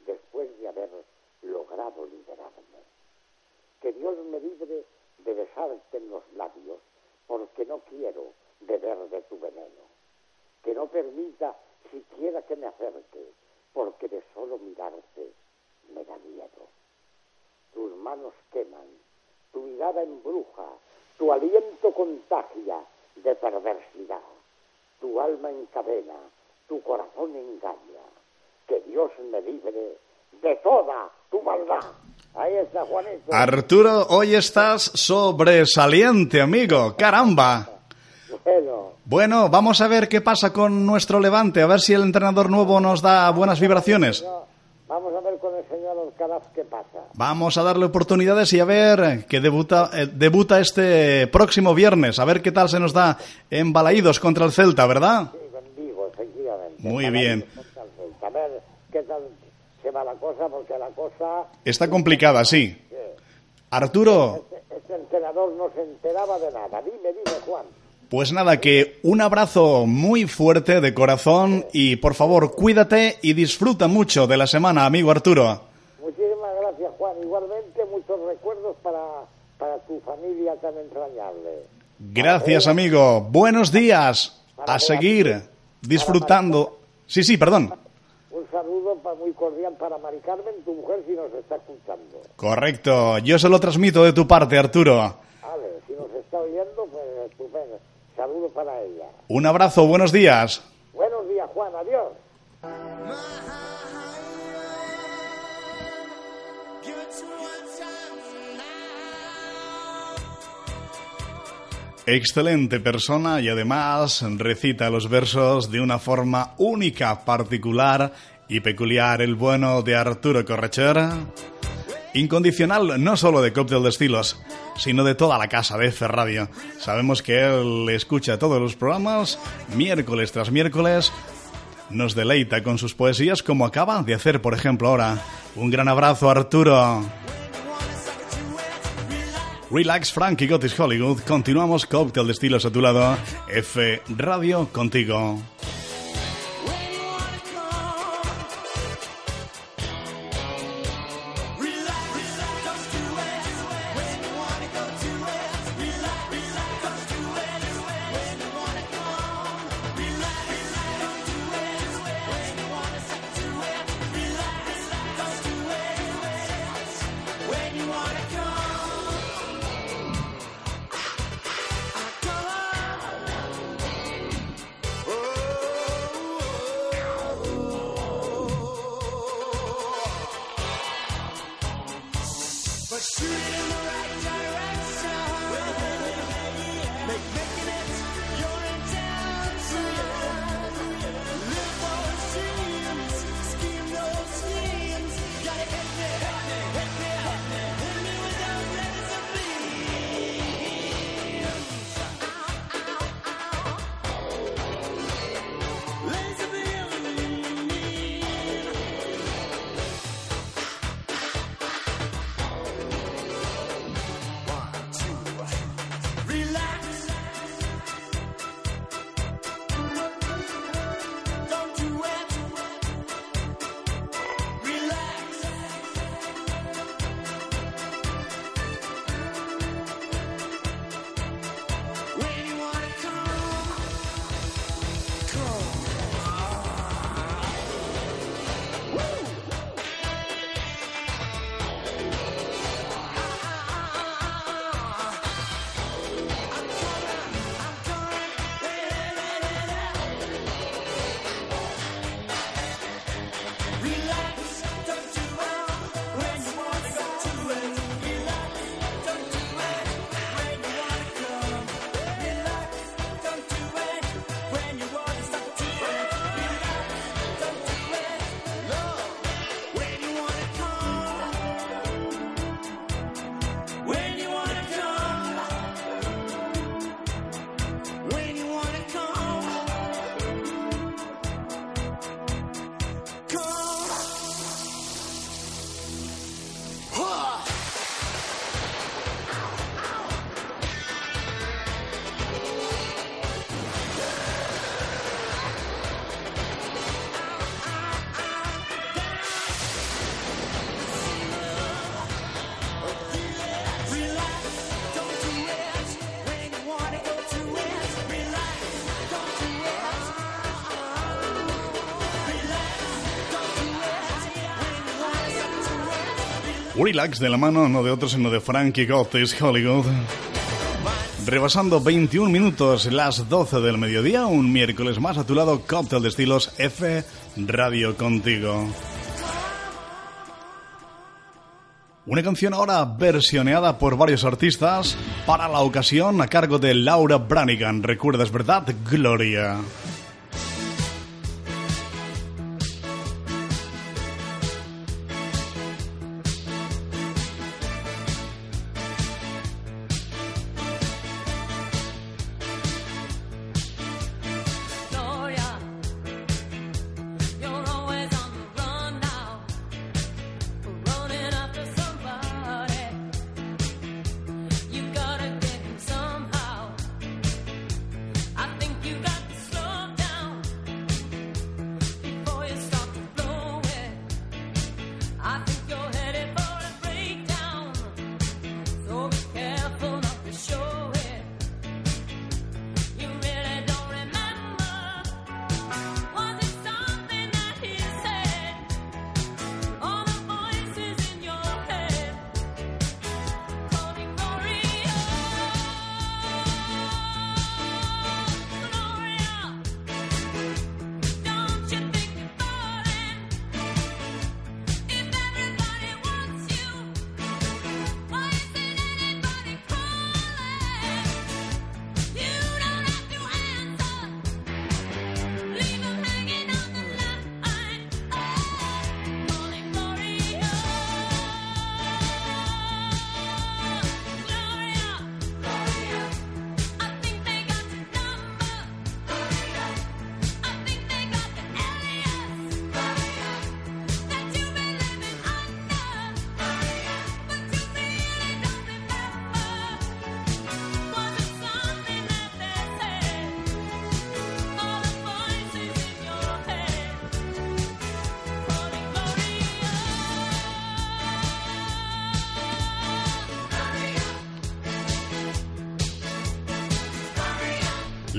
después de haber logrado liberarme. Que Dios me libre de besarte en los labios porque no quiero beber de tu veneno. Que no permita siquiera que me acerque porque de solo mirarte me da miedo. Tus manos queman, tu mirada embruja, tu aliento contagia de perversidad, tu alma encadena, tu corazón engaña. Que Dios me libre de toda tu maldad. Ahí está Juanito. Arturo, hoy estás sobresaliente, amigo. Caramba. Bueno, Bueno, vamos a ver qué pasa con nuestro Levante, a ver si el entrenador nuevo nos da buenas vibraciones. vamos a ver con el señor Alcaraz qué pasa. Vamos a darle oportunidades y a ver que debuta, eh, debuta este próximo viernes, a ver qué tal se nos da en Balaídos contra el Celta, ¿verdad? Sí. Muy bien. A ver qué tal se va la cosa, porque la cosa... Está complicada, sí. sí, Arturo, Este, este entrenador no se enteraba de nada. Dime, dime, Juan. pues nada, que un abrazo muy fuerte de corazón y por favor cuídate y disfruta mucho de la semana, amigo Arturo. Muchísimas gracias, Juan. Igualmente, muchos recuerdos para, para tu familia tan entrañable. Gracias, amigo. Buenos días. A seguir disfrutando. Sí, sí, perdón. Un saludo muy cordial para Mari Carmen, tu mujer, si nos está escuchando. Correcto. Yo se lo transmito de tu parte, Arturo. Vale, si nos está oyendo, pues estupendo. Saludo para ella. Un abrazo, buenos días. Buenos días, Juan, adiós. Excelente persona y además recita los versos de una forma única, particular y peculiar. El bueno de Arturo Correchera. Incondicional no solo de Cóctel de Estilos, sino de toda la casa de F Radio. Sabemos que él escucha todos los programas, miércoles tras miércoles, nos deleita con sus poesías como acaba de hacer, por ejemplo, ahora. Un gran abrazo, Arturo. Relax, Frankie Gotis Hollywood. Continuamos Cóctel de Estilos a tu lado. F Radio contigo. shooting Relax de la mano no de otro sino de Frankie Gottes Hollywood. Rebasando 21 minutos las 12 del mediodía, un miércoles más a tu lado, cóctel de estilos F Radio contigo. Una canción ahora versioneada por varios artistas para la ocasión a cargo de Laura Branigan. ¿Recuerdas, verdad? Gloria.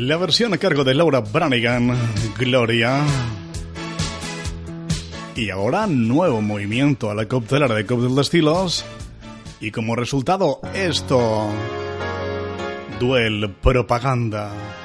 La versión a cargo de Laura Branigan, Gloria. Y ahora nuevo movimiento a la coctelera de Cóctel de Estilos. Y como resultado, esto. Duel Propaganda.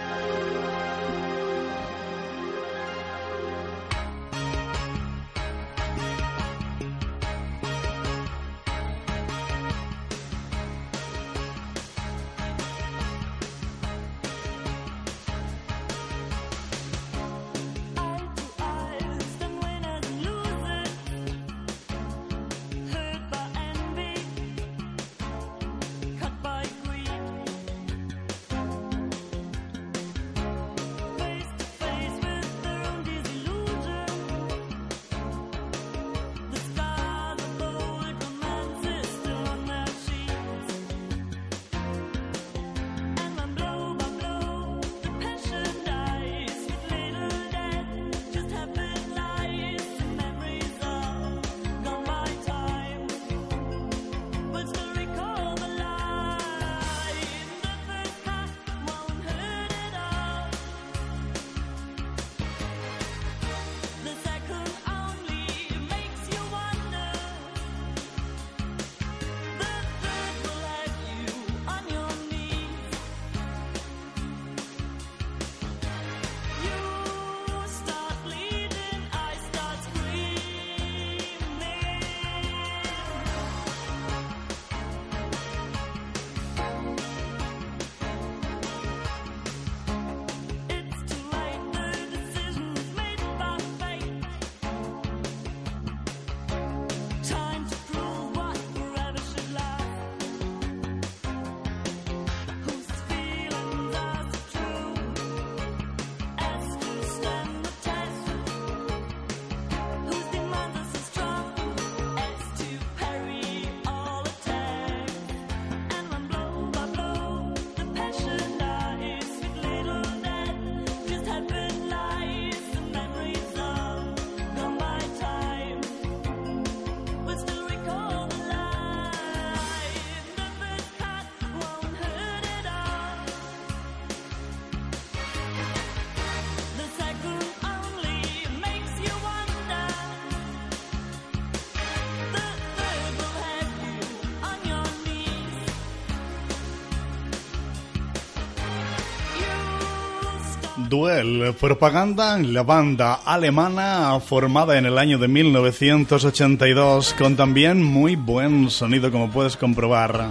Duel, propaganda, la banda alemana formada en el año de 1982 con también muy buen sonido como puedes comprobar.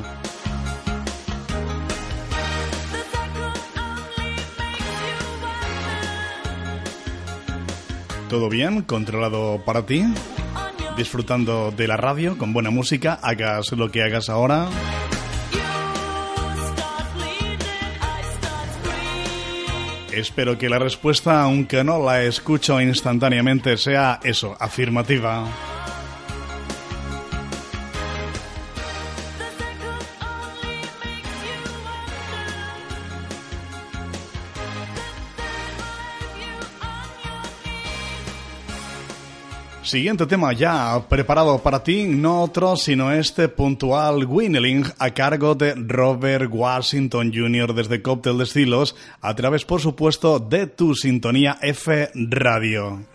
¿Todo bien? ¿Controlado para ti? Disfrutando de la radio con buena música, hagas lo que hagas ahora. Espero que la respuesta, aunque no la escucho instantáneamente, sea eso, afirmativa. Siguiente tema ya preparado para ti, no otro sino este puntual Winneling a cargo de Robert Washington Jr. desde Cóctel de Estilos, a través por supuesto de tu sintonía F Radio.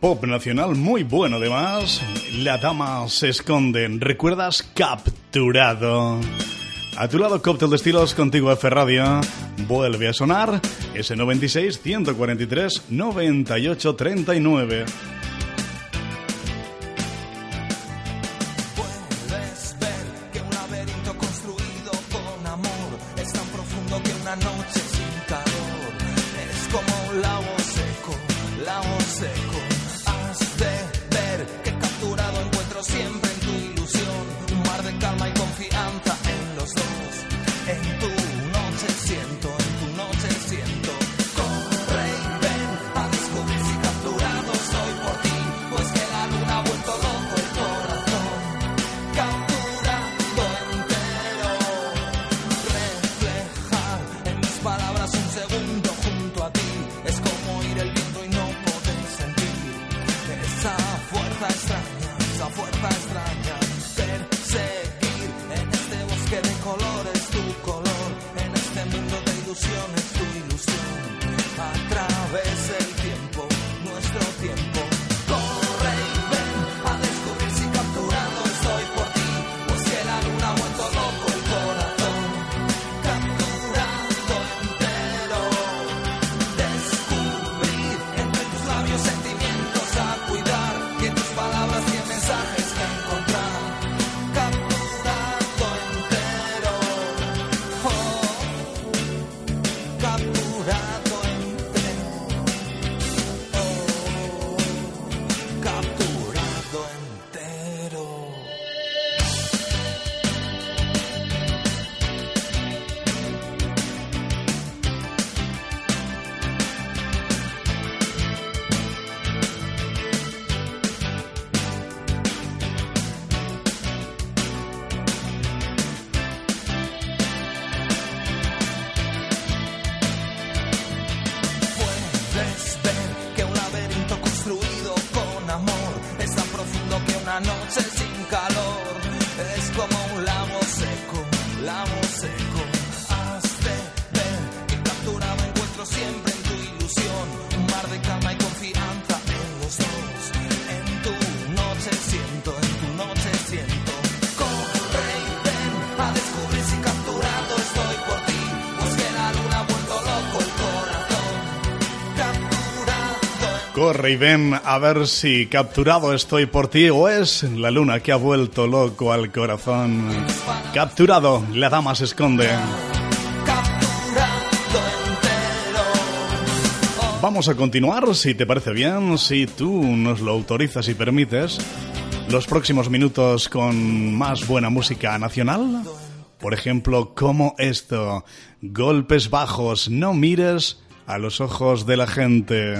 pop nacional muy bueno además. La dama se esconde. ¿Recuerdas? Capturado. A tu lado, cóctel de estilos, contigo F Radio. Vuelve a sonar S96 143 98 39. corre y ven a ver si capturado estoy por ti o es la luna que ha vuelto loco al corazón. Capturado, la dama se esconde. Vamos a continuar, si te parece bien, si tú nos lo autorizas y permites, los próximos minutos con más buena música nacional. Por ejemplo, como esto, golpes bajos, no mires a los ojos de la gente.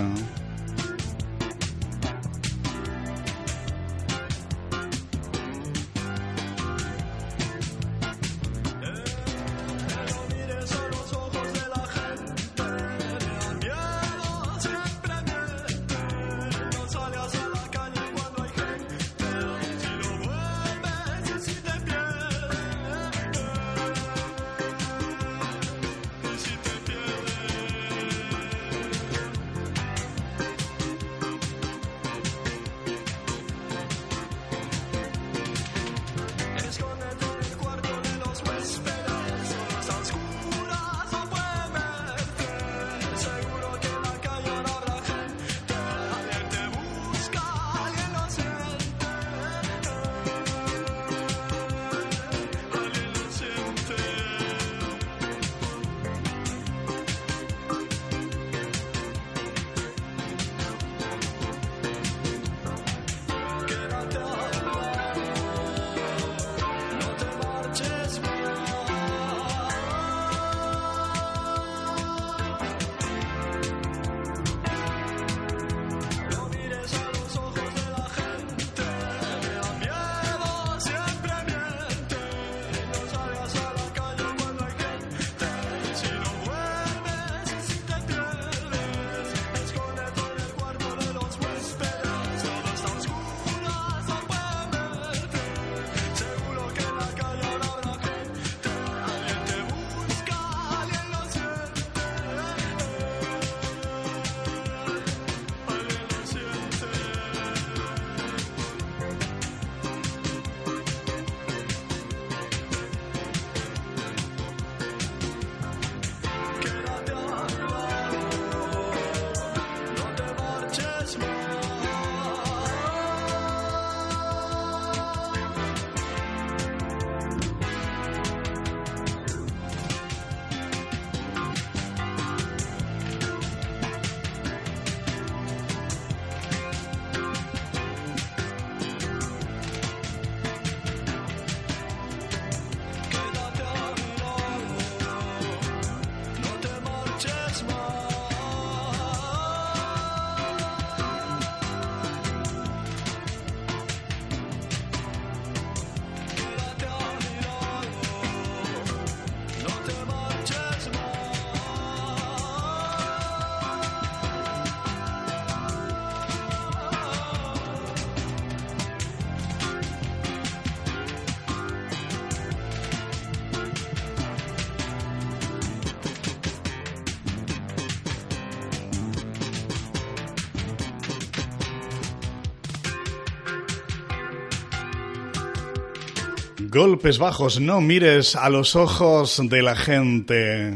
Golpes bajos, no mires a los ojos de la gente.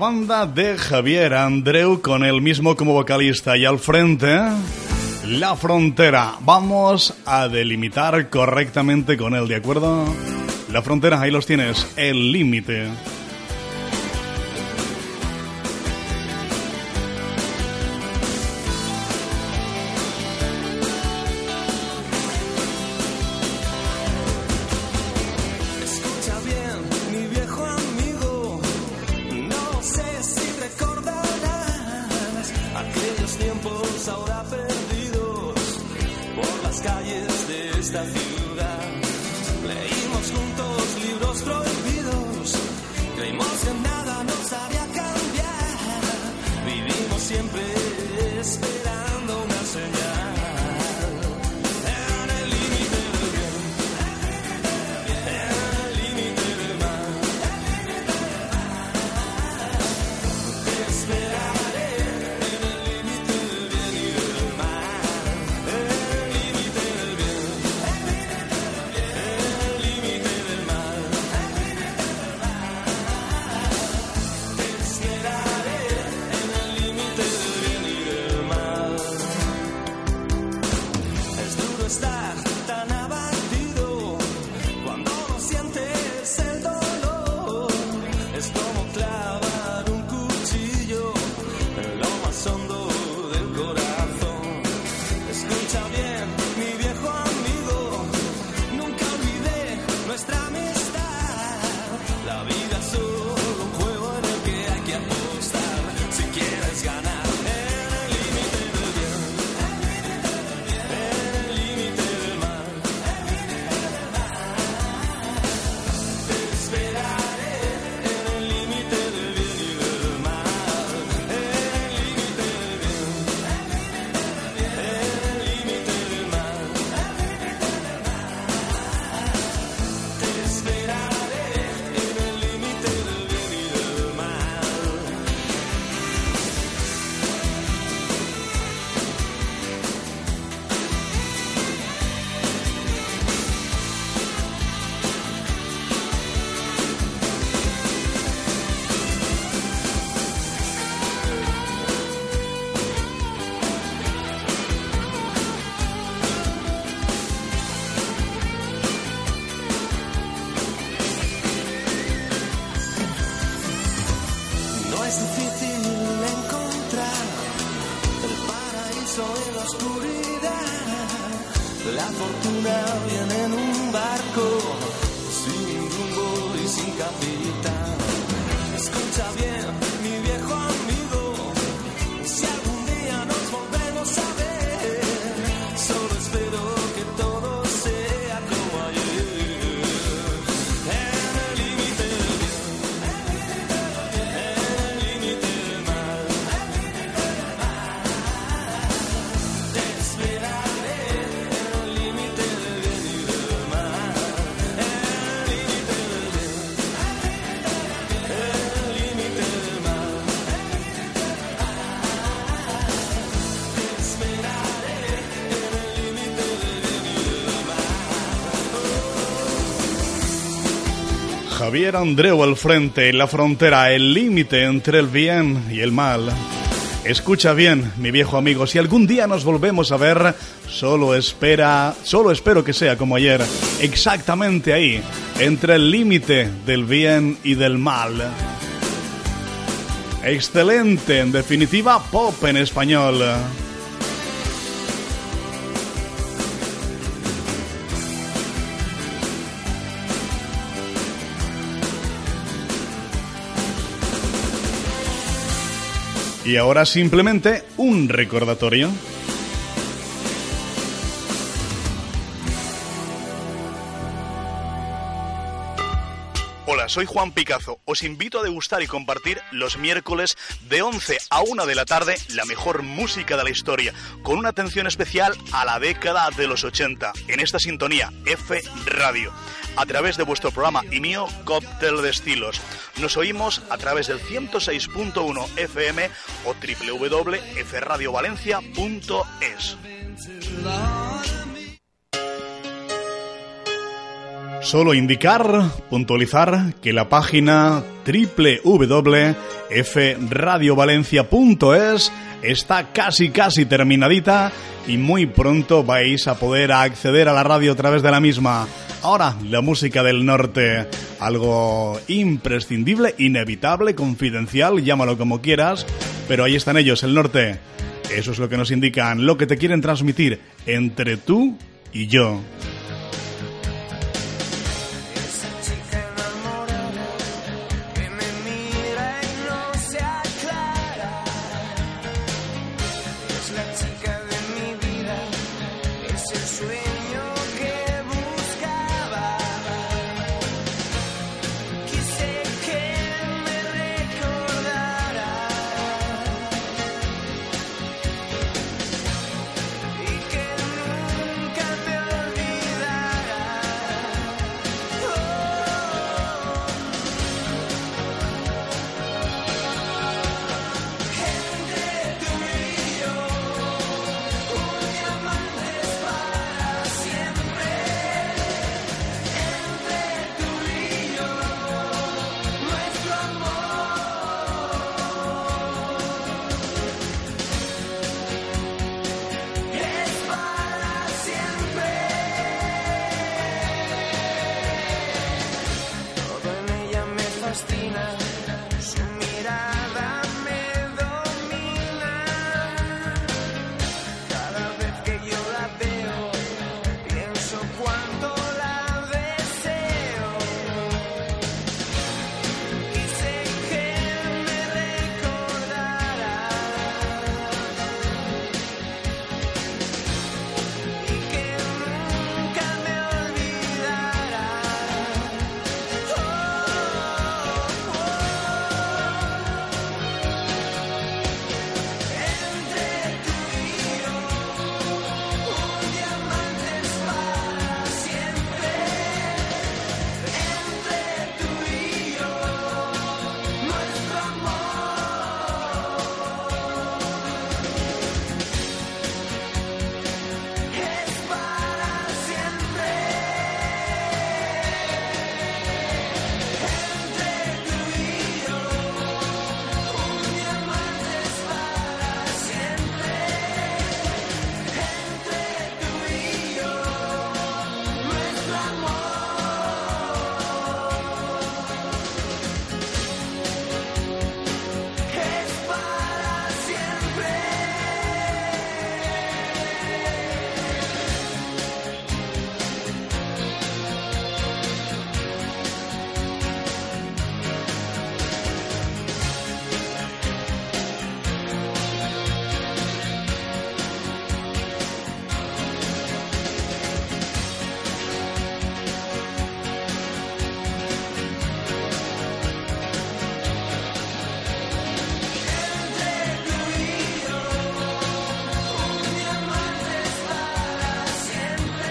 banda de Javier Andreu con el mismo como vocalista y al frente La Frontera. Vamos a delimitar correctamente con él, ¿de acuerdo? La Frontera, ahí los tienes, el límite. Javier Andreu al frente, la frontera, el límite entre el bien y el mal. Escucha bien, mi viejo amigo, si algún día nos volvemos a ver, solo espera, solo espero que sea como ayer, exactamente ahí, entre el límite del bien y del mal. Excelente, en definitiva, pop en español. Y ahora simplemente un recordatorio. Hola, soy Juan Picazo. Os invito a degustar y compartir los miércoles de 11 a 1 de la tarde la mejor música de la historia, con una atención especial a la década de los 80, en esta sintonía F Radio a través de vuestro programa y mío Cóctel de Estilos. Nos oímos a través del 106.1 FM o www.fradiovalencia.es. Solo indicar, puntualizar que la página www.fradiovalencia.es está casi casi terminadita y muy pronto vais a poder acceder a la radio a través de la misma. Ahora, la música del norte, algo imprescindible, inevitable, confidencial, llámalo como quieras, pero ahí están ellos, el norte. Eso es lo que nos indican, lo que te quieren transmitir entre tú y yo.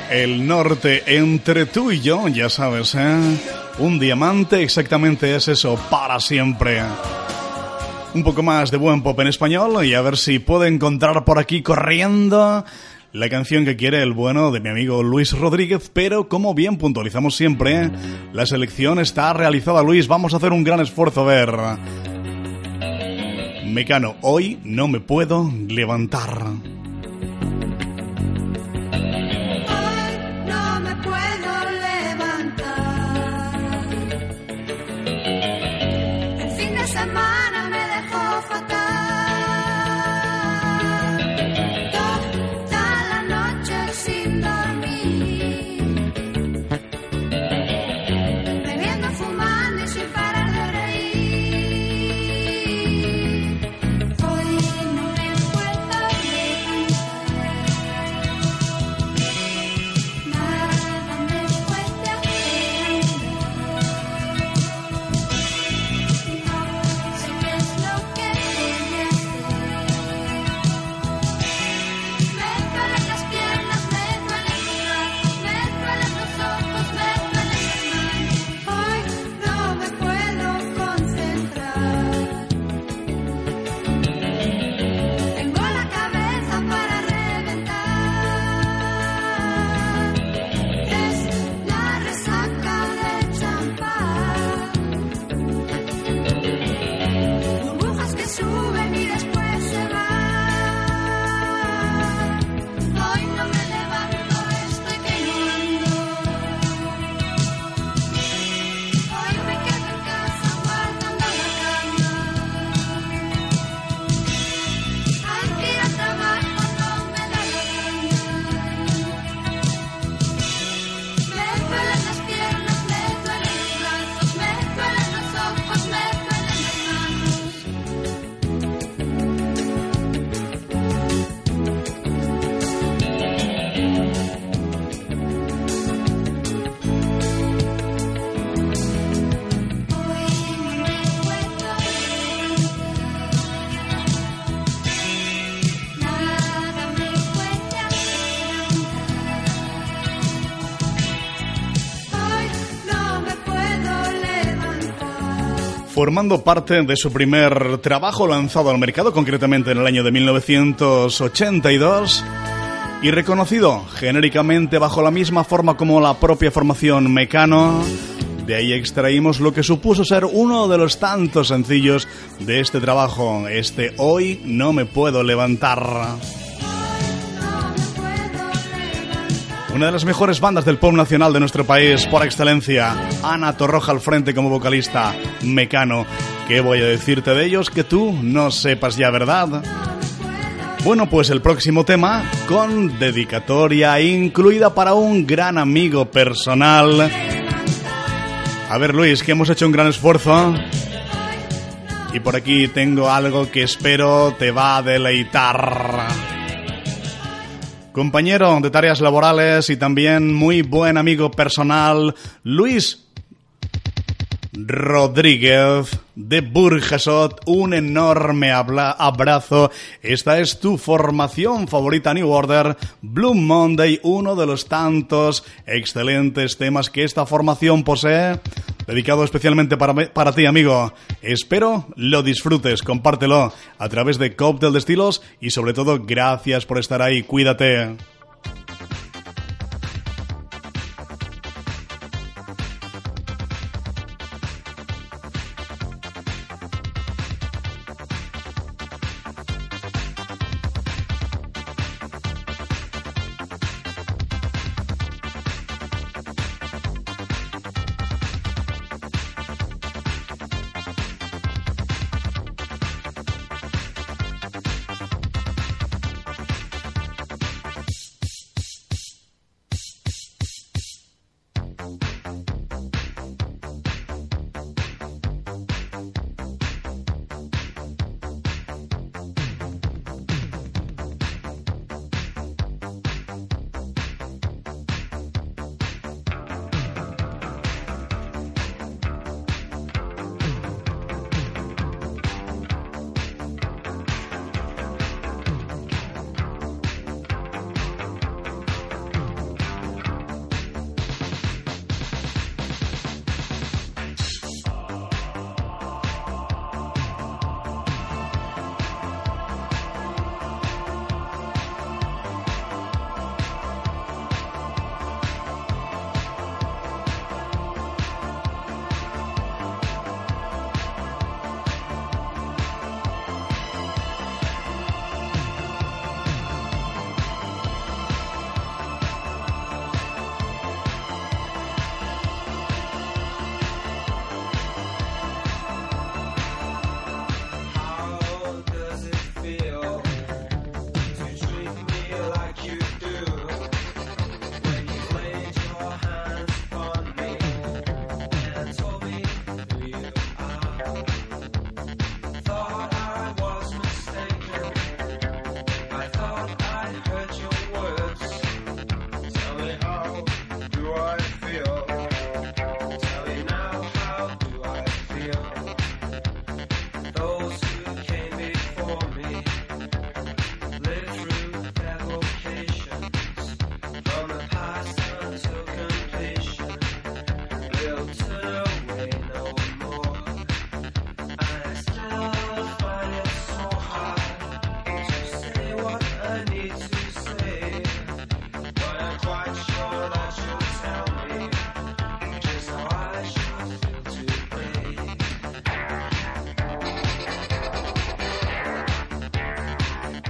El norte entre tú y yo, ya sabes, ¿eh? Un diamante exactamente es eso, para siempre. Un poco más de buen pop en español y a ver si puedo encontrar por aquí corriendo la canción que quiere el bueno de mi amigo Luis Rodríguez, pero como bien puntualizamos siempre, la selección está realizada, Luis, vamos a hacer un gran esfuerzo a ver. Mecano, hoy no me puedo levantar. Formando parte de su primer trabajo lanzado al mercado, concretamente en el año de 1982, y reconocido genéricamente bajo la misma forma como la propia formación Mecano. De ahí extraímos lo que supuso ser uno de los tantos sencillos de este trabajo, este Hoy no me puedo levantar. Una de las mejores bandas del pop nacional de nuestro país, por excelencia. Ana Torroja al frente como vocalista, Mecano. ¿Qué voy a decirte de ellos que tú no sepas ya, verdad? Bueno, pues el próximo tema, con dedicatoria incluida para un gran amigo personal. A ver, Luis, que hemos hecho un gran esfuerzo. Y por aquí tengo algo que espero te va a deleitar compañero de tareas laborales y también muy buen amigo personal, Luis Rodríguez de Burjasot, un enorme abrazo. Esta es tu formación favorita New Order, Blue Monday, uno de los tantos excelentes temas que esta formación posee, dedicado especialmente para, para ti, amigo. Espero lo disfrutes, compártelo a través de Cocktail de Estilos y sobre todo gracias por estar ahí, cuídate.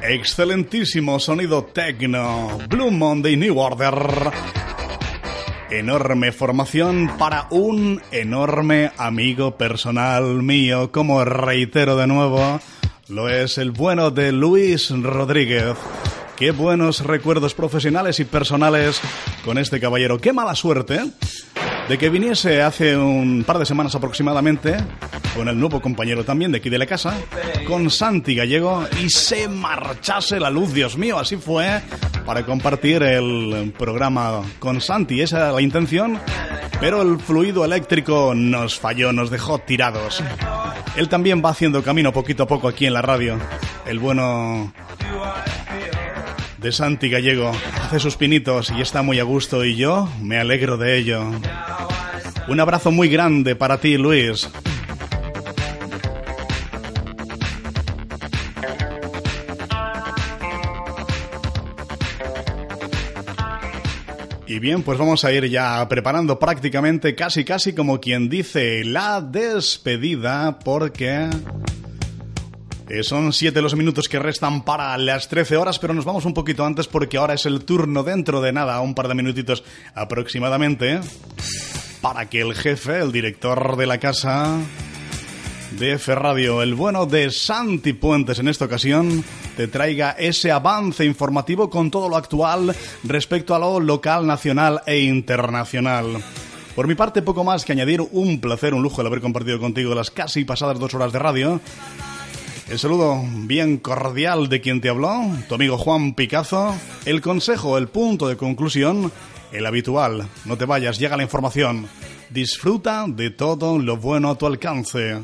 Excelentísimo sonido techno. Blue Monday New Order. Enorme formación para un enorme amigo personal mío, como reitero de nuevo, lo es el bueno de Luis Rodríguez. Qué buenos recuerdos profesionales y personales con este caballero. Qué mala suerte de que viniese hace un par de semanas aproximadamente con el nuevo compañero también de aquí de la casa, con Santi Gallego, y se marchase la luz, Dios mío, así fue, para compartir el programa con Santi, esa era la intención, pero el fluido eléctrico nos falló, nos dejó tirados. Él también va haciendo camino poquito a poco aquí en la radio, el bueno de Santi Gallego. Hace sus pinitos y está muy a gusto y yo me alegro de ello. Un abrazo muy grande para ti, Luis. Y bien, pues vamos a ir ya preparando prácticamente casi casi como quien dice la despedida porque eh, son siete los minutos que restan para las 13 horas, pero nos vamos un poquito antes porque ahora es el turno dentro de nada, un par de minutitos aproximadamente, para que el jefe, el director de la casa de F Radio, el bueno de Santi Puentes en esta ocasión, te traiga ese avance informativo con todo lo actual respecto a lo local, nacional e internacional. Por mi parte, poco más que añadir, un placer, un lujo el haber compartido contigo las casi pasadas dos horas de radio. El saludo bien cordial de quien te habló, tu amigo Juan Picazo. El consejo, el punto de conclusión, el habitual. No te vayas, llega la información. Disfruta de todo lo bueno a tu alcance.